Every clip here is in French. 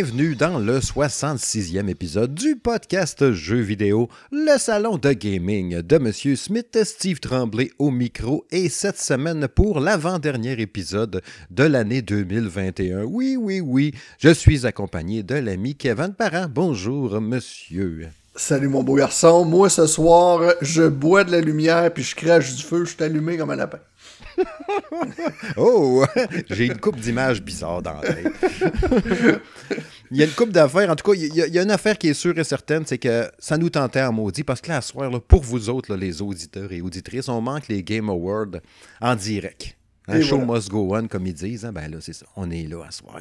bienvenue dans le 66e épisode du podcast Jeux vidéo, le salon de gaming de Monsieur Smith, Steve Tremblay au micro et cette semaine pour l'avant-dernier épisode de l'année 2021. Oui, oui, oui, je suis accompagné de l'ami Kevin Parent. Bonjour, monsieur. Salut mon beau garçon, moi ce soir, je bois de la lumière puis je crache du feu, je suis allumé comme un lapin. oh, j'ai une coupe d'images bizarres dans la tête. il y a une coupe d'affaires. En tout cas, il y, a, une affaire qui est sûre et certaine, c'est que ça nous tentait en maudit parce que là, à soir, pour vous autres, les auditeurs et auditrices, on manque les Game Awards en direct. Un show must go on, comme ils disent. Hein. Ben là, c'est ça. On est là à soir.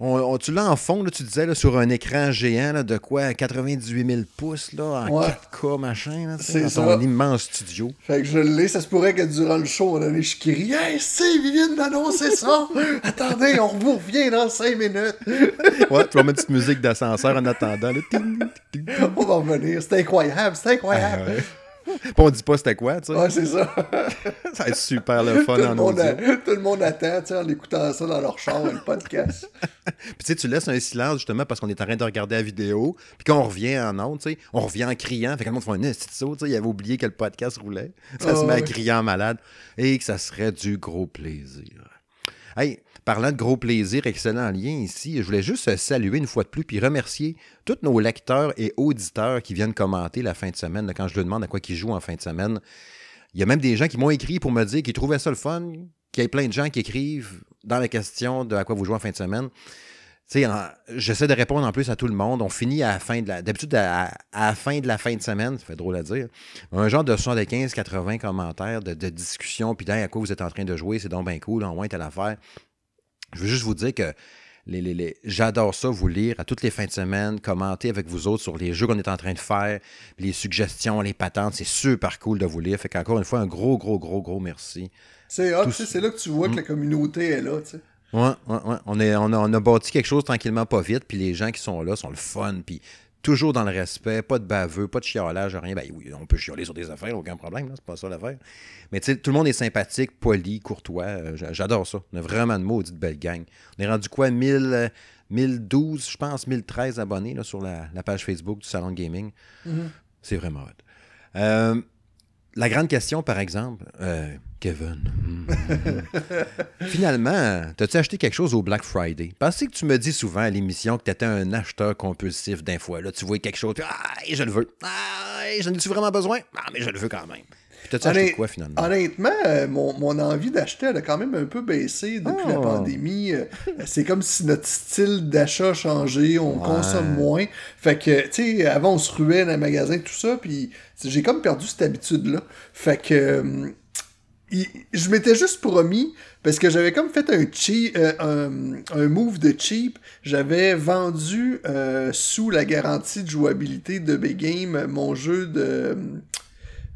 On, tu l'as en fond, là, tu disais, là, sur un écran géant de quoi 98 000 pouces là, en 4K, machin, c'est dans ton immense studio. Fait que je l'ai, ça se pourrait que durant le show, on allait je crie Hey, c'est Viviane d'annoncer ça Attendez, on vous revient dans 5 minutes. ouais, puis on met une petite musique d'ascenseur en attendant. on va revenir, c'est incroyable, c'est incroyable. Ah, on dit pas c'était quoi, tu sais. Ouais, c'est ça. ça va être super le fun en audio. tout le monde attend, tu sais, en écoutant ça dans leur char, le podcast. puis tu sais, tu laisses un silence justement parce qu'on est en train de regarder la vidéo. Puis quand on revient en ondes, tu sais, on revient en criant. Fait que le monde fait un tu sais, il avait oublié que le podcast roulait. Ça se met à crier en malade. Et que ça serait du gros plaisir. Hey, Parlant de gros plaisir, excellent lien ici, je voulais juste saluer une fois de plus puis remercier tous nos lecteurs et auditeurs qui viennent commenter la fin de semaine quand je leur demande à quoi ils jouent en fin de semaine. Il y a même des gens qui m'ont écrit pour me dire qu'ils trouvaient ça le fun, qu'il y a plein de gens qui écrivent dans la question de à quoi vous jouez en fin de semaine. J'essaie de répondre en plus à tout le monde. On finit à la fin de la. D'habitude, à, fin de la fin de semaine, ça fait drôle à dire. Un genre de 75-80 commentaires de, discussion, puis à quoi vous êtes en train de jouer, c'est donc bien cool, en moins telle affaire. Je veux juste vous dire que les, les, j'adore ça, vous lire à toutes les fins de semaine, commenter avec vous autres sur les jeux qu'on est en train de faire, les suggestions, les patentes. C'est super cool de vous lire. Fait qu'encore une fois, un gros, gros, gros, gros merci. C'est c'est là que tu vois que la mm. communauté est là, tu sais. Ouais, ouais, ouais. On, est, on, a, on a bâti quelque chose tranquillement, pas vite, puis les gens qui sont là sont le fun, puis toujours dans le respect, pas de baveux, pas de chiolage, rien. Ben oui, on peut chioler sur des affaires, aucun problème, c'est pas ça l'affaire. Mais tu sais, tout le monde est sympathique, poli, courtois. Euh, j'adore ça. On a vraiment de maudite belle gang. On est rendu quoi, 1000, 1012, euh, je pense, 1013 abonnés là, sur la, page Facebook du Salon Gaming. Mm-hmm. C'est vraiment hot. Euh, la grande question, par exemple, euh, Kevin. Finalement, t'as-tu acheté quelque chose au Black Friday? Parce que tu me dis souvent à l'émission que tu étais un acheteur compulsif d'un fois. Là, tu vois quelque chose, ah, je le veux. Ah, j'en ai-tu vraiment besoin? Ah, mais je le veux quand même. T'as-tu acheté quoi finalement? Honnêtement, euh, mon, envie d'acheter, elle a quand même un peu baissé depuis la oh. pandémie. Euh, c'est comme si notre style d'achat a changé, on consomme moins. Fait que, tu sais, avant on se ruait dans les magasins, tout ça, puis j'ai comme perdu cette habitude-là. Fait que. Euh, je m'étais juste promis, parce que j'avais comme fait un, cheap, un, move de cheap, j'avais vendu sous la garantie de jouabilité de Big Game mon jeu de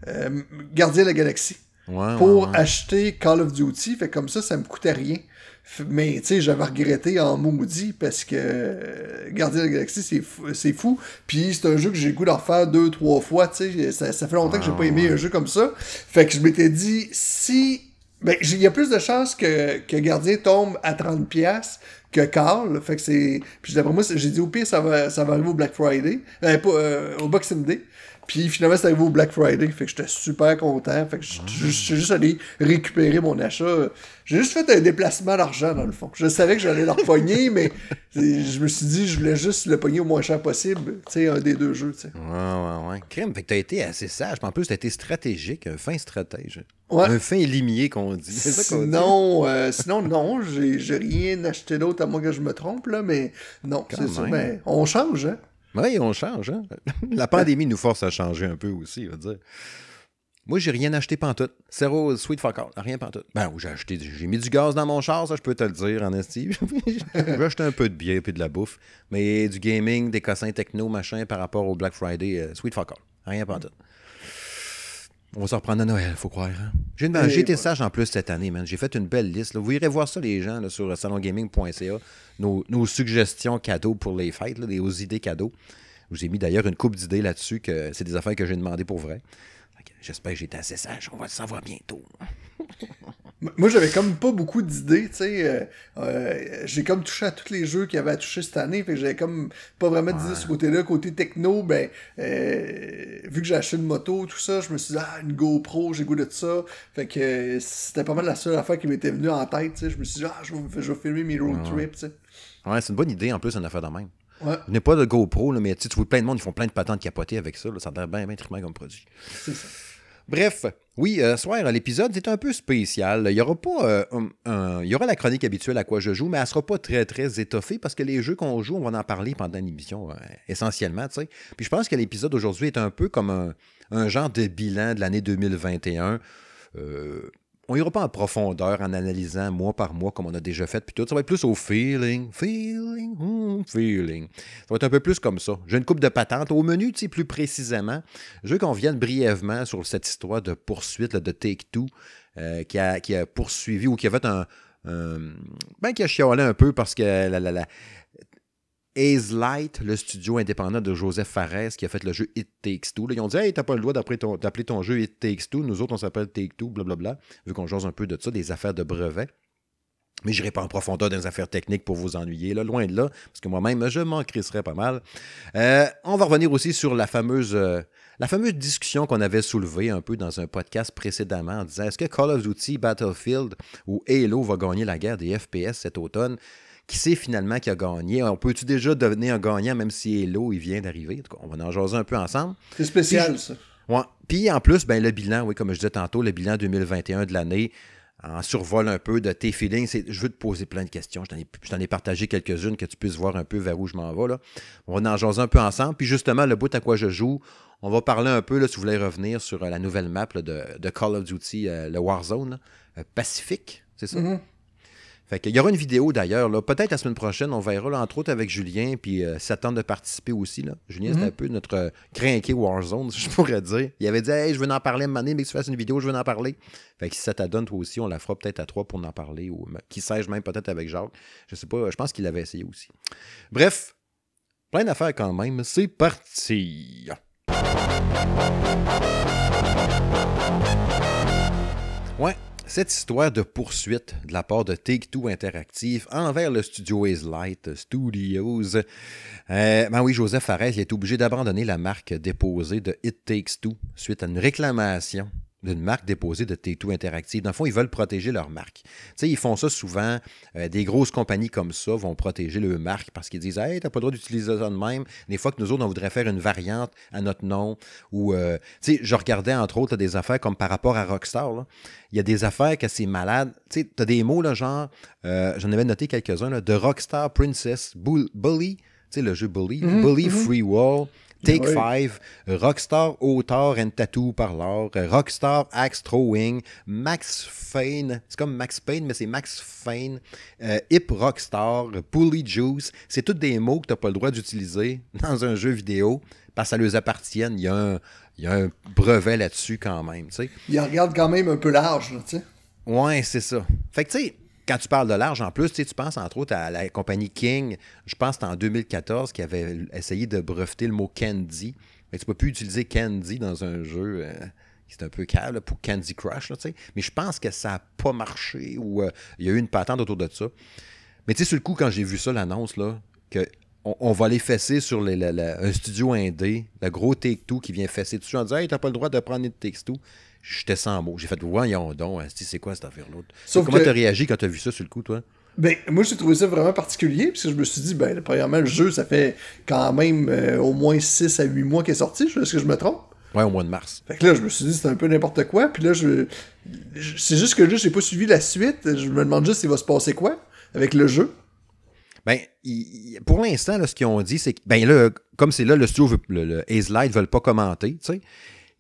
euh, Gardien de la Galaxie. pour acheter Call of Duty. Fait comme ça, ça me coûtait rien. Mais tu sais, j'avais regretté en maudit parce que euh, Gardien de la Galaxie, c'est fou, fou. Puis c'est un jeu que j'ai goût d'en refaire deux, trois fois. Tu sais, ça, ça, fait longtemps que j'ai pas aimé un jeu comme ça. Fait que je m'étais dit, si. Ben, il y a plus de chances que, que Gardien tombe à 30$ que Carl. Fait que c'est. Puis d'après moi, j'ai dit au pire, ça va, ça va arriver au Black Friday. Euh, pas, au Boxing Day. Puis finalement, c'est arrivé au Black Friday. Fait que j'étais super content. Fait que je suis juste allé récupérer mon achat. J'ai juste fait un déplacement d'argent, dans le fond. Je savais que j'allais leur pogner, mais je me suis dit, je voulais juste le pogner au moins cher possible. Tu sais, un des deux jeux, tu sais. Ouais, ouais, ouais. Crème, fait que t'as été assez sage. En plus, t'as été stratégique, un fin stratège. Un fin limier, qu'on dit. C'est ça qu'on dit. Non, euh, sinon, non, j'ai rien acheté d'autre à moins que je me trompe, là, mais non, c'est ça. Mais on change, hein. Oui, on change. Hein? La pandémie nous force à changer un peu aussi, on va dire. Moi, j'ai rien acheté pantoute. Zéro sweet fuck out. Rien pantoute. Ben, j'ai acheté, j'ai mis du gaz dans mon char, ça, je peux te le dire, en estime. j'ai acheté un peu de bière et de la bouffe. Mais du gaming, des cossins techno, machin, par rapport au Black Friday, euh, sweet fuck out. Rien pantoute. On va se reprendre à Noël, faut croire. Hein? J'ai, été sage en plus cette année, man. J'ai fait une belle liste. Vous irez voir ça, les gens, sur salongaming.ca. Nos, nos, suggestions cadeaux pour les fêtes, là, aux idées cadeaux. Je vous ai mis d'ailleurs une coupe d'idées là-dessus, que c'est des affaires que j'ai demandé pour vrai. J'espère que j'ai été assez sage. On va le savoir bientôt. Moi, j'avais comme pas beaucoup d'idées, tu sais. Euh, euh, j'ai comme touché à tous les jeux qu'il y avait à toucher cette année, fait j'avais comme pas vraiment d'idées ce côté-là. Côté techno, ben, euh, vu que j'ai acheté une moto, tout ça, je me suis dit, ah, une GoPro, j'ai goût de ça. Fait que c'était pas mal la seule affaire qui m'était venue en tête, tu sais. Je me suis dit, ah, je vais, filmer mes road trips, tu sais. Ouais, c'est une bonne idée en plus, une affaire de même. Ouais. Je n'ai pas de GoPro, là, mais tu vois plein de monde, ils font plein de patentes capoter avec ça. Là, ça a l'air bien, bien comme produit. C'est ça. Bref, oui, euh, soir, l'épisode est un peu spécial. Il y aura pas euh, y aura la chronique habituelle à quoi je joue, mais elle sera pas très, très étoffée parce que les jeux qu'on joue, on va en parler pendant l'émission euh, essentiellement, tu sais. Puis je pense que l'épisode aujourd'hui est un peu comme un, un, genre de bilan de l'année 2021 on ira pas en profondeur en analysant mois par mois comme on a déjà fait, puis tout. Ça va être plus au feeling, feeling, hmm, feeling. Ça va être un peu plus comme ça. J'ai une coupe de patente. Au menu, tu sais, plus précisément, je veux qu'on vienne brièvement sur cette histoire de poursuite de Take-Two euh, qui, a, qui, a, poursuivi ou qui a fait un. ben, qui a chialé un peu parce que la, la, la Ace Light, le studio indépendant de Joseph Fares qui a fait le jeu It Takes Two. ils ont dit Hey, t'as pas le droit d'appeler ton, ton, jeu It Takes Two. Nous autres, on s'appelle Take Two, blablabla. Vu qu'on jase un peu de ça, des affaires de brevets. Mais je n'irai pas en profondeur dans les affaires techniques pour vous ennuyer, là, loin de là, parce que moi-même, je m'en crisserais pas mal. Euh, on va revenir aussi sur la fameuse, euh, la fameuse discussion qu'on avait soulevée un peu dans un podcast précédemment en disant est-ce que Call of Duty Battlefield ou Halo va gagner la guerre des FPS cet automne? Qui sait finalement qui a gagné? On peut-tu déjà devenir un gagnant même si Hello il vient d'arriver? On va en jaser un peu ensemble. C'est spécial, ça. Ouais. Puis en plus, ben, le bilan, oui, comme je disais tantôt, le bilan 2021 de l'année, en survol un peu de tes feelings. Je veux te poser plein de questions. Je t'en ai, partagé quelques-unes que tu puisses voir un peu vers où je m'en vais. Là. On va en jaser un peu ensemble. Puis justement, le bout à quoi je joue, on va parler un peu, là, si vous voulez revenir sur euh, la nouvelle map de, Call of Duty, euh, le Warzone, euh, Pacifique, c'est ça? Mm-hmm. Fait il y aura une vidéo d'ailleurs, peut-être la semaine prochaine, on verra entre autres avec Julien, puis euh, s'attendre de participer aussi. Là. Julien, c'est mhm. un peu notre euh, crinqué Warzone, je pourrais dire. Il avait dit Hey, je veux en parler année, mais que tu fasses une vidéo, je veux en parler. Fait que si ça t'adonne toi aussi, on la fera peut-être à trois pour en parler, ou qui sait même peut-être avec Jacques. Je sais pas, je pense qu'il avait essayé aussi. Bref, plein d'affaires quand même. C'est parti. Ouais, cette histoire de poursuite de la part de Take-Two Interactive envers le studio Light Studios, euh, ben oui, Joseph Fares est obligé d'abandonner la marque déposée de It Takes Two suite à une réclamation d'une marque déposée de T2 Interactive. Dans le fond, ils veulent protéger leur marque. Tu sais, ils font ça souvent. Euh, des grosses compagnies comme ça vont protéger leur marque parce qu'ils disent Hey, t'as pas le droit d'utiliser ça de même. Des fois que nous autres, on voudrait faire une variante à notre nom. Ou, euh, tu sais, je regardais entre autres des affaires comme par rapport à Rockstar. Il y a des affaires que c'est malade. Tu sais, t'as des mots, là, genre, euh, j'en avais noté quelques-uns, de Rockstar Princess, Bully. Tu sais, le jeu Bully, mm-hmm, Bully mm-hmm. Free Wall, Take 5, Rockstar Auteur and Tattoo Parlor, Rockstar Axe Throwing, Max Fane, c'est comme Max Payne, mais c'est Max Fane, euh, Hip Rockstar, Pulley Juice, c'est tous des mots que tu n'as pas le droit d'utiliser dans un jeu vidéo parce que ça leur appartient. Il y a un, il y a un brevet là-dessus quand même. Tu sais. Il regarde quand même un peu large, tu sais. Ouais, c'est ça. Fait que tu sais, quand tu parles de large, en plus, tu penses entre autres à la compagnie King, je pense que en 2014, qui avait essayé de breveter le mot candy. Mais tu peux plus utiliser candy dans un jeu. Euh, c'est un peu calme pour Candy Crush, mais je pense que ça n'a pas marché ou euh, il y a eu une patente autour de ça. Mais tu sais, sur le coup, quand j'ai vu ça, l'annonce, là, que on, va les fesser sur un studio indé, le gros Take-Two qui vient fesser dessus en disant Hey, t'as pas le droit de prendre une Take-Two j'étais sans mots. J'ai fait, voyons donc, c'est quoi cette affaire-là? Comment tu as réagi quand tu as vu ça sur le coup, toi? Ben, moi, j'ai trouvé ça vraiment particulier, parce que je me suis dit, ben, premièrement, le jeu, ça fait quand même euh, au moins 6 à 8 mois qu'il est sorti. Est-ce que je me trompe? Ouais, au mois de mars. Fait que là, je me suis dit, c'est un peu n'importe quoi. Puis là, je, c'est juste que là, j'ai pas suivi la suite. Je me demande juste s'il va se passer quoi avec le jeu. Ben, pour l'instant, ce qu'ils ont dit, c'est que, ben là, comme c'est là, le studio, le, le Ace Light veulent pas commenter, tu sais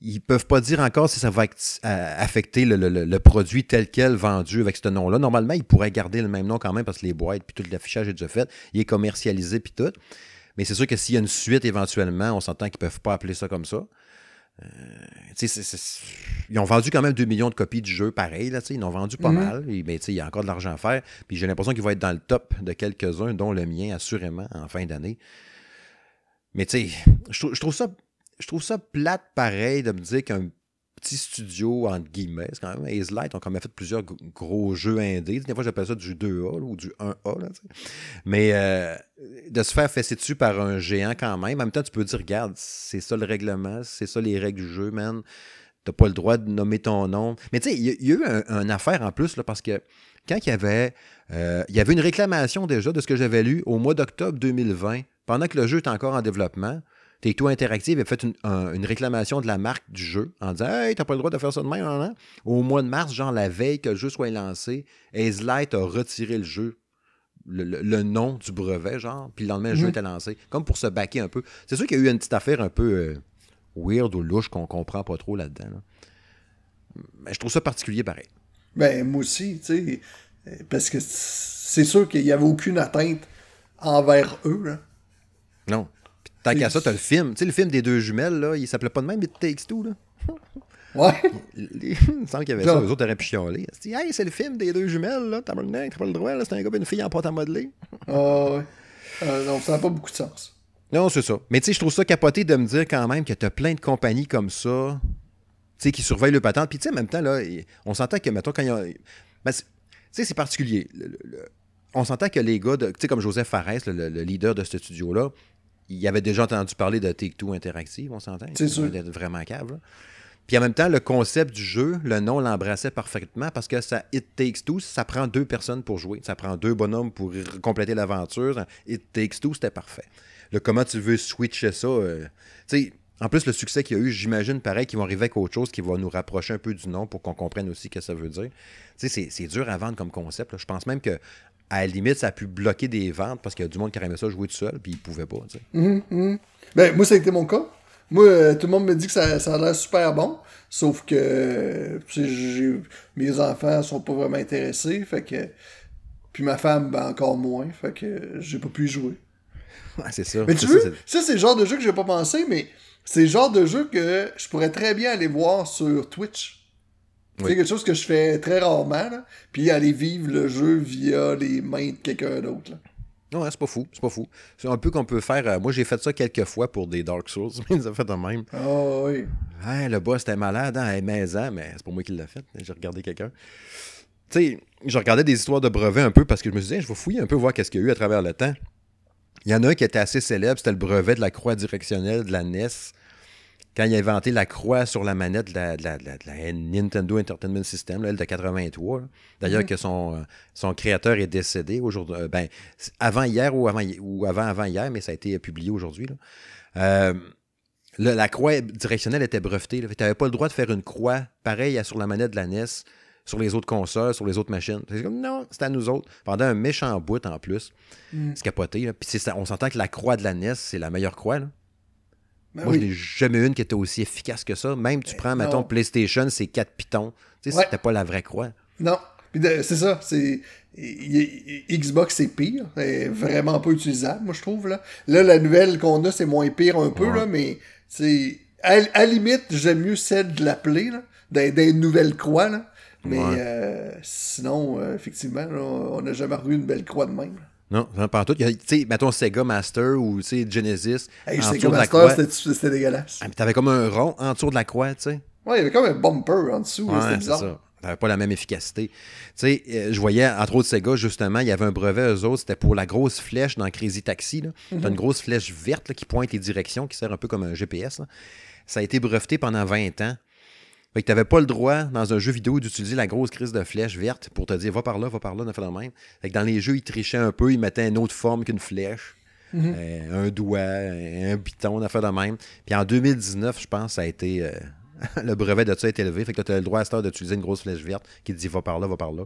ils peuvent pas dire encore si ça va euh, affecter le, produit tel quel vendu avec ce nom-là. Normalement, ils pourraient garder le même nom quand même parce que les boîtes puis tout l'affichage est déjà fait. Il est commercialisé puis tout. Mais c'est sûr que s'il y a une suite éventuellement, on s'entend qu'ils peuvent pas appeler ça comme ça. Euh, ils ont vendu quand même 2 millions de copies du jeu pareil. Là, ils en ont vendu pas mhm. mal. mais il y a encore de l'argent à faire. Puis j'ai l'impression qu'ils vont être dans le top de quelques-uns, dont le mien assurément en fin d'année. Mais tu sais, je trouve ça je trouve ça plate pareil de me dire qu'un petit studio, entre guillemets. C'est quand même, Ace Light ont quand même fait plusieurs gros jeux indés. Des fois, j'appelle ça du 2A ou du 1A. Là, Mais euh, de se faire fesser dessus par un géant quand même, en même temps, tu peux dire, regarde, c'est ça le règlement, c'est ça les règles du jeu, man. T'as pas le droit de nommer ton nom. Mais tu sais, il y, a eu une affaire en plus, là, parce que quand il y avait, euh, il y avait une réclamation déjà de ce que j'avais lu au mois d'octobre 2020, pendant que le jeu était encore en développement. Take-Two Interactive a fait une, réclamation de la marque du jeu en disant Hey, t'as pas le droit de faire ça de même. Hein? Au mois de mars, genre la veille que le jeu soit lancé, Light a retiré le jeu, le, nom du brevet, genre, puis le lendemain, le jeu mhm. était lancé, comme pour se baquer un peu. C'est sûr qu'il y a eu une petite affaire un peu euh, weird ou louche qu'on comprend pas trop là-dedans. Mais je trouve ça particulier pareil. Ben, moi aussi, tu sais, parce que c'est sûr qu'il n'y avait aucune atteinte envers eux. Là. Non. Tant qu'à ça, t'as le film. Tu sais, le film des deux jumelles, là, il s'appelait pas de même, It Takes Two, là. Ouais. Il, me semble qu'il y avait ça, les autres auraient pu chialer. Hey, c'est le film des deux jumelles, là, t'as pas le droit, là, c'est un gars et une fille en pâte à modeler. Ah ouais. Euh, non, ça n'a pas beaucoup de sens. Non, c'est ça. Mais tu sais, je trouve ça capoté de me dire quand même que t'as plein de compagnies comme ça, tu sais, qui surveillent le patente. Puis tu sais, en même temps, là, on s'entend que, mettons, quand il y a. Ben, tu sais, c'est particulier. on s'entend que les gars, tu sais, comme Joseph Fares, le, leader de ce studio-là, il avait déjà entendu parler de Take-Two Interactive, on s'entend? C'est sûr. Il vraiment cave. Puis en même temps, le concept du jeu, le nom l'embrassait parfaitement parce que ça It Takes Two, ça prend deux personnes pour jouer. Ça prend deux bonhommes pour compléter l'aventure. It Takes Two, c'était parfait. Le comment tu veux switcher ça, euh, tu sais, en plus, le succès qu'il y a eu, j'imagine pareil qu'ils vont arriver avec autre chose qui va nous rapprocher un peu du nom pour qu'on comprenne aussi ce que ça veut dire. Tu sais, c'est dur à vendre comme concept. Je pense même que à la limite, ça a pu bloquer des ventes parce qu'il y a du monde qui aimait ça jouer tout seul, puis ils pouvaient pas. Mhm, mhm. Ben, moi, ça a été mon cas. Moi, euh, tout le monde me dit que ça, a l'air super bon, sauf que mes enfants sont pas vraiment intéressés, fait que puis ma femme, ben, encore moins, fait que j'ai pas pu y jouer. c'est ça. Mais tu vois, ça, c'est le genre de jeu que j'ai pas pensé, mais c'est le genre de jeu que je pourrais très bien aller voir sur Twitch. C'est quelque chose que je fais très rarement, puis aller vivre le jeu via les mains de quelqu'un d'autre. Non, c'est pas fou, c'est pas fou. C'est un peu qu'on peut faire. Euh, moi, j'ai fait ça quelques fois pour des Dark Souls, mais ils ont fait de même. Ah oui. le boss était malade, hein, maison, mais c'est pas moi qui l'ai fait. J'ai regardé quelqu'un. Tu sais, je regardais des histoires de brevets un peu parce que je me disais, je vais fouiller un peu, voir qu'est-ce qu'il y a eu à travers le temps. Il y en a un qui était assez célèbre, c'était le brevet de la croix directionnelle de la NES quand il a inventé la croix sur la manette de la, Nintendo Entertainment System, elle de 83. D'ailleurs, mm-hmm. que son, euh, son créateur est décédé aujourd'hui. Euh, ben, avant hier ou avant, ou avant, avant hier, mais ça a été publié aujourd'hui. Euh, la croix directionnelle était brevetée. Tu n'avais pas le droit de faire une croix pareille sur la manette de la NES, sur les autres consoles, sur les autres machines. C'est comme, non, c'est à nous autres. Pendant un méchant bout en plus. Mm. C'est capoté. Puis on s'entend que la croix de la NES, c'est la meilleure croix. Là. Ben Moi, je n'ai jamais une qui était aussi efficace que ça. Même tu ben prends, mettons, PlayStation, c'est 4 pitons. Tu sais, c'était pas la vraie croix. Non. C'est ça. C'est. Xbox, c'est pire. C'est vraiment pas utilisable, moi, je trouve. Là, là la nouvelle qu'on a, c'est moins pire un peu, là, mais c'est. À, la limite, j'aime mieux celle de l'appeler, des, nouvelles croix. Là. Mais euh, sinon, euh, effectivement, on n'a jamais revu une belle croix de même. Non, pas tout. Tu sais, mettons Sega Master ou Genesis. Hey, en Sega Master, c'était dégueulasse. Ah, mais t'avais comme un rond en dessous de la croix, tu sais. Ouais, il y avait comme un bumper en dessous. Ouais, c'était bizarre. Ça. T'avais pas la même efficacité. Tu sais, euh, je voyais, entre autres Sega, justement, il y avait un brevet, eux autres, c'était pour la grosse flèche dans Crazy Taxi. Tu T'as une grosse flèche verte qui pointe les directions, qui sert un peu comme un GPS. Ça a été breveté pendant 20 ans. Fait que t'avais pas le droit, dans un jeu vidéo, d'utiliser la grosse crise de flèche verte pour te dire va par là, va par là, on fait même. Fait que dans les jeux, ils trichaient un peu, ils mettaient une autre forme qu'une flèche. Mhm. Euh, un doigt, un piton, on a fait de même. Puis en 2019, je pense, ça a été. Euh, le brevet de ça a été élevé. Fait que tu as le droit à cette heure d'utiliser une grosse flèche verte qui te dit va par là, va par là.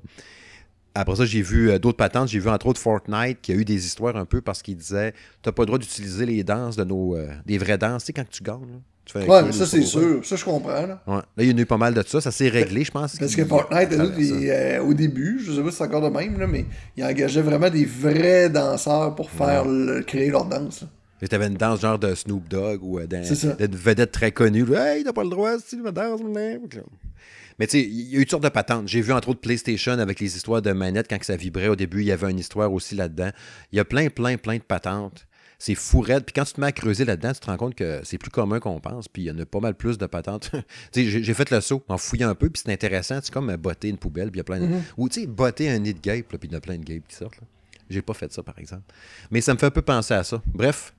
Après ça, j'ai vu euh, d'autres patentes. J'ai vu entre autres Fortnite qui a eu des histoires un peu parce qu'il disait Tu n'as pas le droit d'utiliser les danses de nos. des vraies danses, tu sais, quand tu gagnes ouais, mais ça, c'est sûr. Ça, je comprends. Là. Ouais. là, il y en a eu pas mal de ça. Ça s'est réglé, je pense. Parce que Fortnite, euh, au début, je sais pas si c'est encore de même, là, mais il engageait vraiment des vrais danseurs pour faire créer leur danse. Tu avais une danse genre de Snoop Dogg ou euh, d'une vedette très connue. Hey, t'as pas le droit, si tu danse. Mais tu sais, il y a eu toutes sortes de patentes. J'ai vu entre autres PlayStation avec les histoires de manettes quand ça vibrait au début. Il y avait une histoire aussi là-dedans. Il y a plein, plein, plein de patentes. C'est fou raide. Puis quand tu te mets à creuser là-dedans, tu te rends compte que c'est plus commun qu'on pense. Puis il y en a pas mal plus de patentes. j'ai fait le saut en fouillant un peu, puis c'est intéressant. C'est comme botter une poubelle, puis il y a plein de... Mm-hmm. Ou tu sais, botter un nid de guêpe, puis il y a plein de guêpes qui sortent. J'ai pas fait ça, par exemple. Mais ça me fait un peu penser à ça. Bref,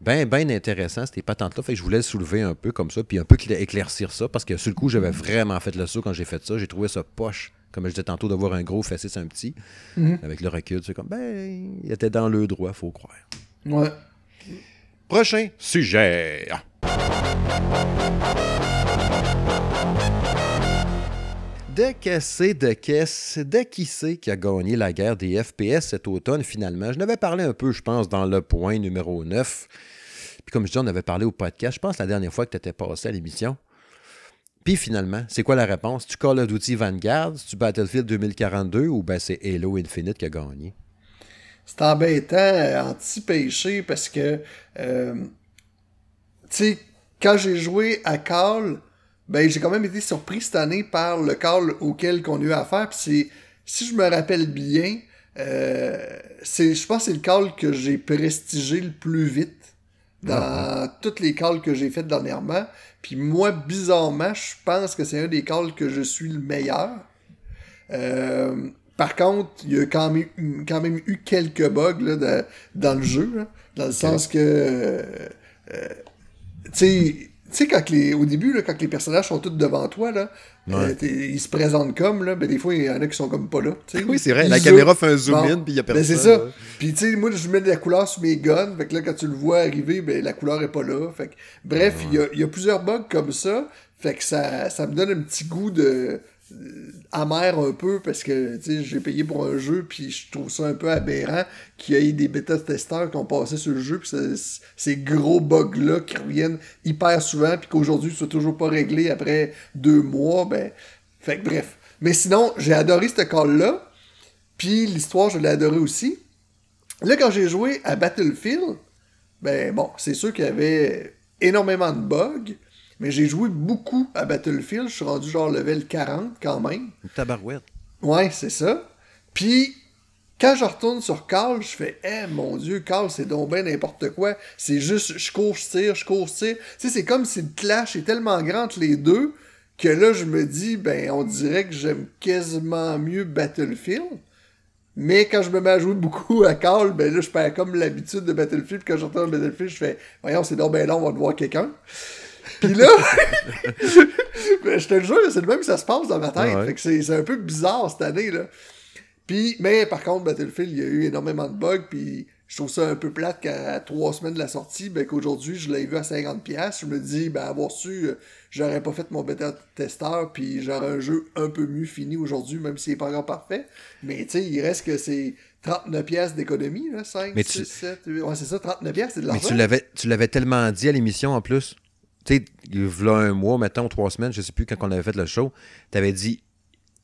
bien ben intéressant, ces patentes-là. Fait que je voulais le soulever un peu comme ça, puis un peu éclaircir ça, parce que sur le coup, j'avais vraiment fait le saut quand j'ai fait ça. J'ai trouvé ça poche, comme je disais tantôt, d'avoir un gros sur un petit. Mhm. Avec le recul, c'est comme, ben, il était dans le droit, faut croire. Ouais. Prochain sujet. De c'est de caisse, de qui c'est qui a gagné la guerre des FPS cet automne finalement? Je n'avais parlé un peu, je pense, dans le point numéro 9. Puis comme je dis, on avait parlé au podcast, je pense la dernière fois que tu étais passé à l'émission. Puis finalement, c'est quoi la réponse? Tu Call of Duty Vanguard, tu Battlefield 2042 ou ben c'est Halo Infinite qui a gagné? C'est embêtant, euh, anti-péché, parce que, euh, tu sais, quand j'ai joué à Call, ben j'ai quand même été surpris cette année par le call auquel qu'on a eu affaire. Puis c'est, si je me rappelle bien, euh, c'est, je pense que c'est le call que j'ai prestigé le plus vite dans ah, toutes les calls que j'ai fait dernièrement. Puis moi, bizarrement, je pense que c'est un des calls que je suis le meilleur. Euh, par contre, il y a quand même, quand même eu quelques bugs là, dans le jeu, dans le sens que, euh, tu sais, tu sais, quand les, au début, là, quand les personnages sont tous devant toi, là, euh, ils se présentent comme, là, ben, des fois, il y en a qui sont comme pas là. Oui, c'est vrai. la caméra fait un zoom in, puis il y a personne. Ben, c'est ça. Puis, tu sais, moi, je mets de la couleur sur mes guns. Fait que là, quand tu le vois arriver, ben, la couleur est pas là. Fait que, bref, il y, a, y, a, plusieurs bugs comme ça. Fait que ça, ça me donne un petit goût de euh, amer un peu parce que j'ai payé pour un jeu puis je trouve ça un peu aberrant qu'il y ait des bêta-testeurs qui ont passé sur le jeu puis ces gros bugs-là qui reviennent hyper souvent puis qu'aujourd'hui soit toujours pas réglé après deux mois, ben fait que bref. Mais sinon, j'ai adoré ce call-là puis l'histoire, je l'ai adoré aussi. Là, quand j'ai joué à Battlefield, ben bon, c'est sûr qu'il y avait énormément de bugs, mais j'ai joué beaucoup à Battlefield. Je suis rendu genre level 40 quand même. Tabarouette. Ouais, c'est ça. Puis, quand je retourne sur Carl, je fais Eh mon Dieu, Carl, c'est donc n'importe quoi. C'est juste, je cours, je tire, je cours, je tire. Tu sais, c'est comme si le clash est tellement grand entre les deux que là, je me dis Ben, on dirait que j'aime quasiment mieux Battlefield. Mais quand je me mets à jouer beaucoup à Carl, ben là, je perds comme l'habitude de Battlefield. Quand je retourne à Battlefield, je fais Voyons, c'est donc bien long, on va devoir quelqu'un. Puis là, ben, je te le jure, c'est le même que ça se passe dans ma tête. Fait que c'est un peu bizarre cette année. là. Puis, mais par contre, Battlefield, il y a eu énormément de bugs. Puis je trouve ça un peu plate qu'à trois semaines de la sortie, ben, qu'aujourd'hui, je l'ai vu à 50$. Je me dis, ben, avoir su, euh, j'aurais pas fait mon bêta-testeur, puis j'aurais un jeu un peu mieux fini aujourd'hui, même s'il n'est pas encore parfait. Mais tu sais, il reste que c'est 39 pièces d'économie, là, 5, 6, 7, 8, ouais, c'est ça, 39 pièces, c'est de l'argent. Mais tu l'avais tellement dit à l'émission en plus tu sais, il y a un mois, mettons, trois semaines, je sais plus quand on avait fait le show, tu avais dit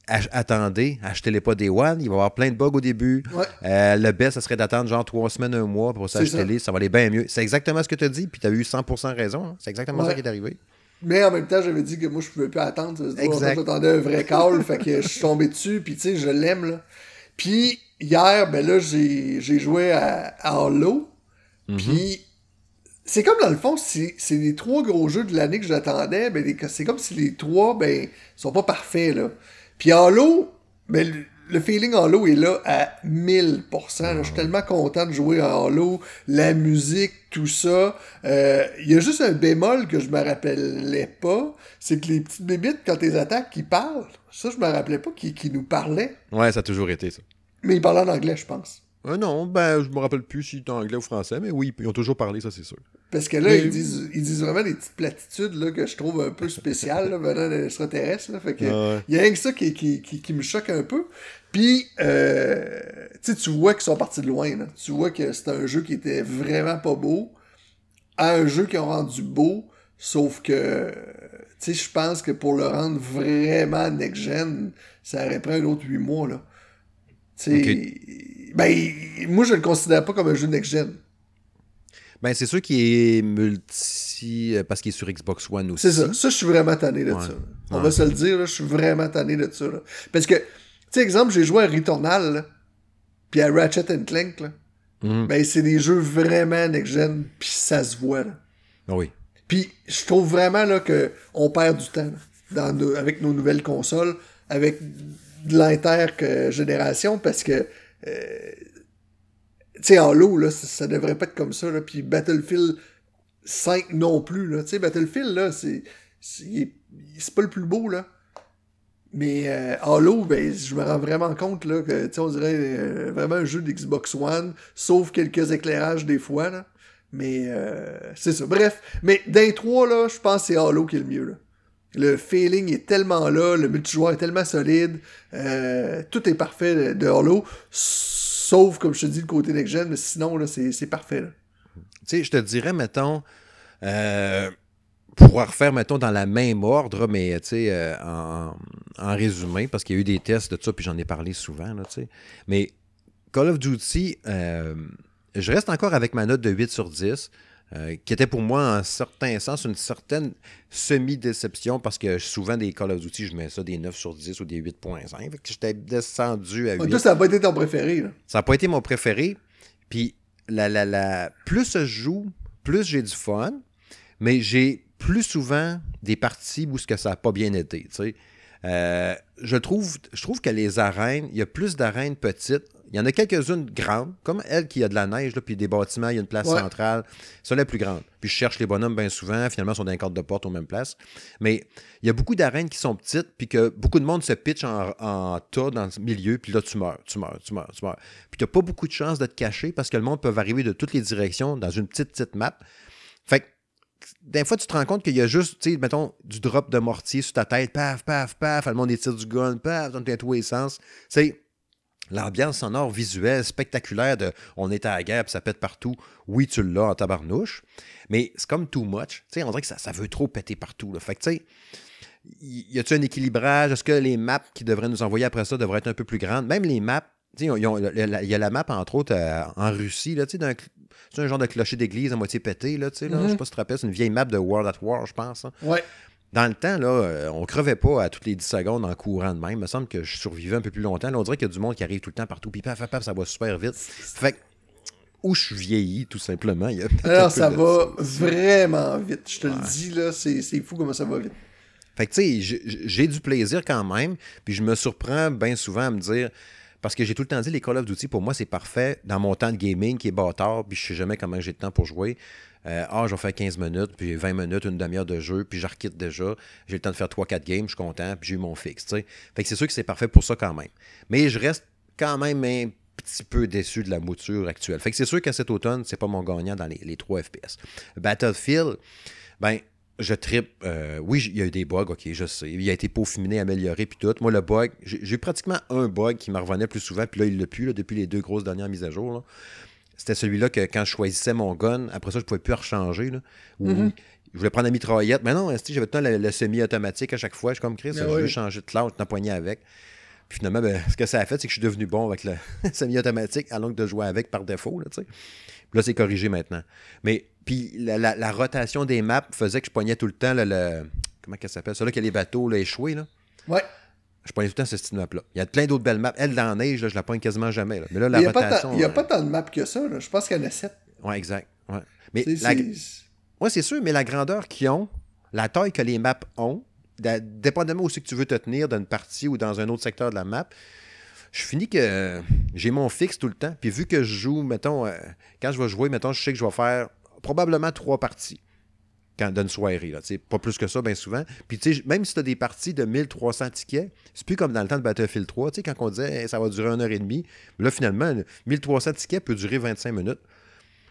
attendez, achetez-les pas des One, il va y avoir plein de bugs au début. Euh, le best, ça serait d'attendre genre trois semaines, un mois pour s'acheter-les, ça. va aller bien mieux. C'est exactement ce que tu as dit, puis tu as eu 100% raison. Hein. C'est exactement ça qui est arrivé. Mais en même temps, j'avais dit que moi, je pouvais plus attendre. J'attendais un vrai call, fait que je suis tombé dessus, puis tu sais, je l'aime, là. Puis hier, ben là, j'ai joué à, à Halo, mm-hmm. puis c'est comme dans le fond, c'est les trois gros jeux de l'année que j'attendais, ben c'est comme si les trois, ben, sont pas parfaits, là. Puis Halo, ben, le, feeling Halo est là à 1000%. Je suis tellement content de jouer à Halo, la musique, tout ça. Euh, il y a juste un bémol que je me rappelais pas, c'est que les petites bébites, quand ils attaques, qui parlent. Ça, je me rappelais pas qu'ils nous parlaient. Ouais, ça a toujours été ça. Mais ils parlaient en anglais, je pense. Euh, non, ben, je me rappelle plus si c'est anglais ou français, mais oui, ils ont toujours parlé, ça, c'est sûr. Parce que là, ils, disent, ils disent vraiment des petites platitudes là, que je trouve un peu spéciales là, venant des extraterrestres. Là, fait que, Il y a rien que ça qui, qui, qui, me choque un peu. Puis, euh, tu vois qu'ils sont partis de loin. Là. Tu vois que c'est un jeu qui était vraiment pas beau à un jeu qui ont rendu beau, sauf que tu sais, je pense que pour le rendre vraiment next-gen, ça aurait pris un autre huit mois. Là. Ben, moi, je le considère pas comme un jeu next-gen. Ben, c'est sûr qu'il est multi euh, parce qu'il est sur Xbox One aussi. C'est ça. Ça, je suis vraiment tanné de ça. On va se le dire, je suis vraiment tanné de ça. Parce que, tu sais, exemple, j'ai joué à Returnal, puis à Ratchet Clank, là. Mhm. ben c'est des jeux vraiment next-gen, puis ça se voit, là. Ah Oui. Puis je trouve vraiment là, que on perd du temps là, dans nos- avec nos nouvelles consoles, avec de l'inter-génération, parce que tu sais, Halo, là, ça, devrait pas être comme ça, là. Puis Battlefield 5 non plus, là. Tu sais, Battlefield, là, c'est. C'est c'est pas le plus beau, là. Mais euh, Halo, ben, je me rends vraiment compte, là, que, on dirait euh, vraiment un jeu d'Xbox One, sauf quelques éclairages des fois, là. Mais euh, c'est ça. Bref, mais d'un trois, là, je pense que c'est Halo qui est le mieux. Le feeling est tellement là, le multijoueur est tellement solide, euh, tout est parfait de, Halo, sauf, comme je te dis, le côté next-gen, mais sinon, là, c'est parfait. Tu sais, je te dirais, mettons, euh, pouvoir refaire, mettons, dans la même ordre, mais tu sais, euh, en, résumé, parce qu'il y a eu des tests de ça, puis j'en ai parlé souvent, tu sais. Mais Call of Duty, euh, je reste encore avec ma note de 8 sur 10. Euh, qui était pour moi, en un certain sens, une certaine semi-déception parce que souvent, des Call of Duty, je mets ça des 9 sur 10 ou des 8.5. Fait que j'étais descendu à 8. Toi, ça n'a pas été ton préféré, là. Ça n'a pas été mon préféré. Puis, la, la, la, plus je joue, plus j'ai du fun. Mais j'ai plus souvent des parties où ce que ça n'a pas bien été. tu sais. Euh, je, trouve, je trouve que les arènes, il y a plus d'arènes petites. Il y en a quelques-unes grandes, comme elle qui a de la neige, là, puis des bâtiments, il y a une place Ouais. centrale. Ça, la plus grande. Puis je cherche les bonhommes bien souvent, finalement, ils sont dans les cadre de porte aux mêmes places. Mais il y a beaucoup d'arènes qui sont petites, puis que beaucoup de monde se pitch en, en tas dans le milieu, puis là, tu meurs, tu meurs, tu meurs, tu meurs. Puis tu n'as pas beaucoup de chances de te cacher parce que le monde peut arriver de toutes les directions dans une petite, petite map. Fait que, des fois, tu te rends compte qu'il y a juste, tu sais, mettons, du drop de mortier sur ta tête, paf, paf, paf, le monde tire du gun, paf, dans tous les sens. C'est l'ambiance sonore visuelle spectaculaire de on est à la guerre ça pète partout. Oui, tu l'as en tabarnouche, mais c'est comme too much. Tu sais, on dirait que ça, ça veut trop péter partout. Là. Fait que, tu sais, y a-tu un équilibrage? Est-ce que les maps qui devraient nous envoyer après ça devraient être un peu plus grandes? Même les maps, tu sais, ils ont- il y, a- la map, entre autres, euh, en Russie, là, tu sais, d'un c'est un genre de clocher d'église à moitié pété, là, tu sais, là. Mhm. je sais pas si tu te rappelles, c'est une vieille map de World at War, je pense. hein. Ouais. Dans le temps, là, euh, on crevait pas à toutes les 10 secondes en courant de même. Il me semble que je survivais un peu plus longtemps. Là, on dirait qu'il y a du monde qui arrive tout le temps partout, puis paf, paf, paf, ça va super vite. Fait que, où je suis vieilli, tout simplement. Il y a peut-être un Alors, ça de va vraiment vite. Je te le dis, là, c'est fou comment ça va vite. Fait que, tu sais, j'ai- j'ai du plaisir quand même, puis je me surprends bien souvent à me dire, parce que j'ai tout le temps dit, les Call of Duty, pour moi, c'est parfait dans mon temps de gaming qui est bâtard, puis je sais jamais comment j'ai le temps pour jouer. Euh, ah, je vais faire 15 minutes, puis 20 minutes, une demi-heure de jeu, puis je requitte déjà. J'ai le temps de faire 3-4 games, je suis content, puis j'ai eu mon fixe. Fait que c'est sûr que c'est parfait pour ça quand même. Mais je reste quand même un petit peu déçu de la mouture actuelle. Fait que c'est sûr qu'à cet automne, c'est pas mon gagnant dans les, les 3 FPS. Battlefield, ben, je tripe. euh, oui, il y a eu des bugs, ok, je sais. Il a été peaufiné, amélioré, puis tout. Moi, le bug, j'ai eu pratiquement un bug qui me revenait plus souvent, puis là, il l'a plus, depuis les deux grosses dernières mises à jour. C'était celui-là que quand je choisissais mon gun, après ça, je pouvais plus rechanger. Là, ou Je voulais prendre la mitraillette, mais non, j'avais tout le temps le, semi-automatique à chaque fois. Je suis comme Chris, Ah je oui. veux changer de classe, je t'empoignais avec. Puis finalement, ben, ce que ça a fait, c'est que je suis devenu bon avec le semi-automatique, alors que de jouer avec par défaut. Là. Puis là, c'est corrigé maintenant. Mais puis la, la- la rotation des maps faisait que je pognais tout le temps le. le- comment ça s'appelle? Celui-là qui a les bateaux là, échoués. Là. Ouais. Je pognais tout le temps ce style map-là. Il y a plein d'autres belles maps. Elle, dans la neige, là, je la pogne quasiment jamais. là. Mais là, la Il n'y a, pas rotation. tant- il y a euh, pas tant de maps que ça. là. Je pense qu'il y en a 7. Ouais, exact. Ouais. Mais C'est la- c'est- Ouais, c'est sûr, mais la grandeur qu'ils ont, la taille que les maps ont, da- dépendamment où c'est que tu veux te tenir, dans une partie ou dans un autre secteur de la map, je finis que euh, j'ai mon fixe tout le temps. Puis vu que je joue, mettons, euh, quand je vais jouer, mettons, je sais que je vais faire probablement trois parties quand, d'une soirée. Là, pas plus que ça, bien souvent. Puis tu sais, même si tu as des parties de 1300 tickets, c'est plus comme dans le temps de Battlefield 3, tu sais, quand on disait Hey, ça va durer une heure et demie. Là, finalement, le 1300 tickets peut durer 25 minutes.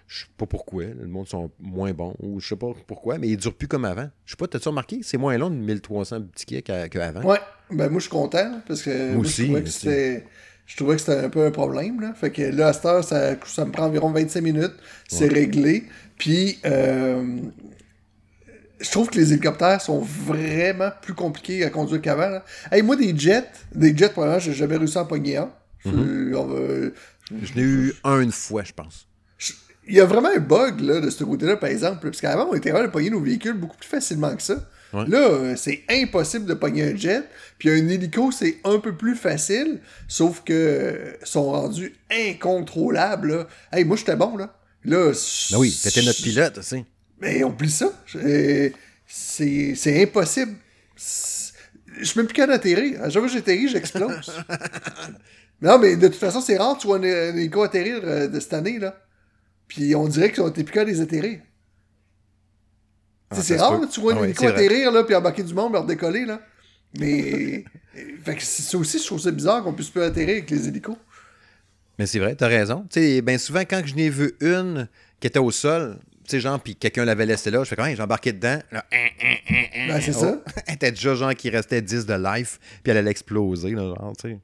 Je sais pas pourquoi. Le monde sont moins bons. Ou je sais pas pourquoi, mais ils durent plus comme avant. Je sais pas, t'as-tu remarqué? C'est moins long de 1300 tickets qu'avant? Ouais. Ben, moi, je suis content. Parce que moi, aussi, je trouvais que c'était. Je trouvais que c'était un peu un problème. Là. Fait que là, à cette heure, ça, ça me prend environ 25 minutes. C'est réglé. Puis, euh, je trouve que les hélicoptères sont vraiment plus compliqués à conduire qu'avant. Hey, moi, des jets, des jets, probablement, j'ai jamais réussi à en pogner un. Je- Je l'ai eu un une fois, je pense. je- Il y a vraiment un bug là, de ce côté-là, par exemple. Parce qu'avant, on était capable de pogner nos véhicules beaucoup plus facilement que ça. Là, euh, c'est impossible de pogner un jet. Puis un hélico, c'est un peu plus facile, sauf que euh, sont rendus incontrôlables. Là. Hey, moi, j'étais bon, là. Là, ben oui, t'étais notre pilote aussi. Mais oublie ça. C'est impossible. Je suis même plus qu'à d'atterrir. À chaque fois que j'atterris, j'explose. non, mais de toute façon, c'est rare, tu vois un hélico atterrir euh, de cette année, là. Puis on dirait qu'ils ont été plus qu'à les atterrir. Ah, c'est rare, tu vois un ah hélico atterrir, là, puis embarquer du monde, leur décoller, là. Mais. fait que ça aussi, je trouve ça bizarre qu'on puisse plus atterrir avec les hélicos. Mais c'est vrai, t'as raison. Tu sais, bien souvent, quand je n'ai vu une qui était au sol, sais, genre, puis quelqu'un l'avait laissé là, je fais quand même, embarqué dedans. Là, hein, hein, hein, ben, c'est ça. Oh, elle était déjà genre qui restait 10 de life, puis elle allait exploser, là, genre, tu sais.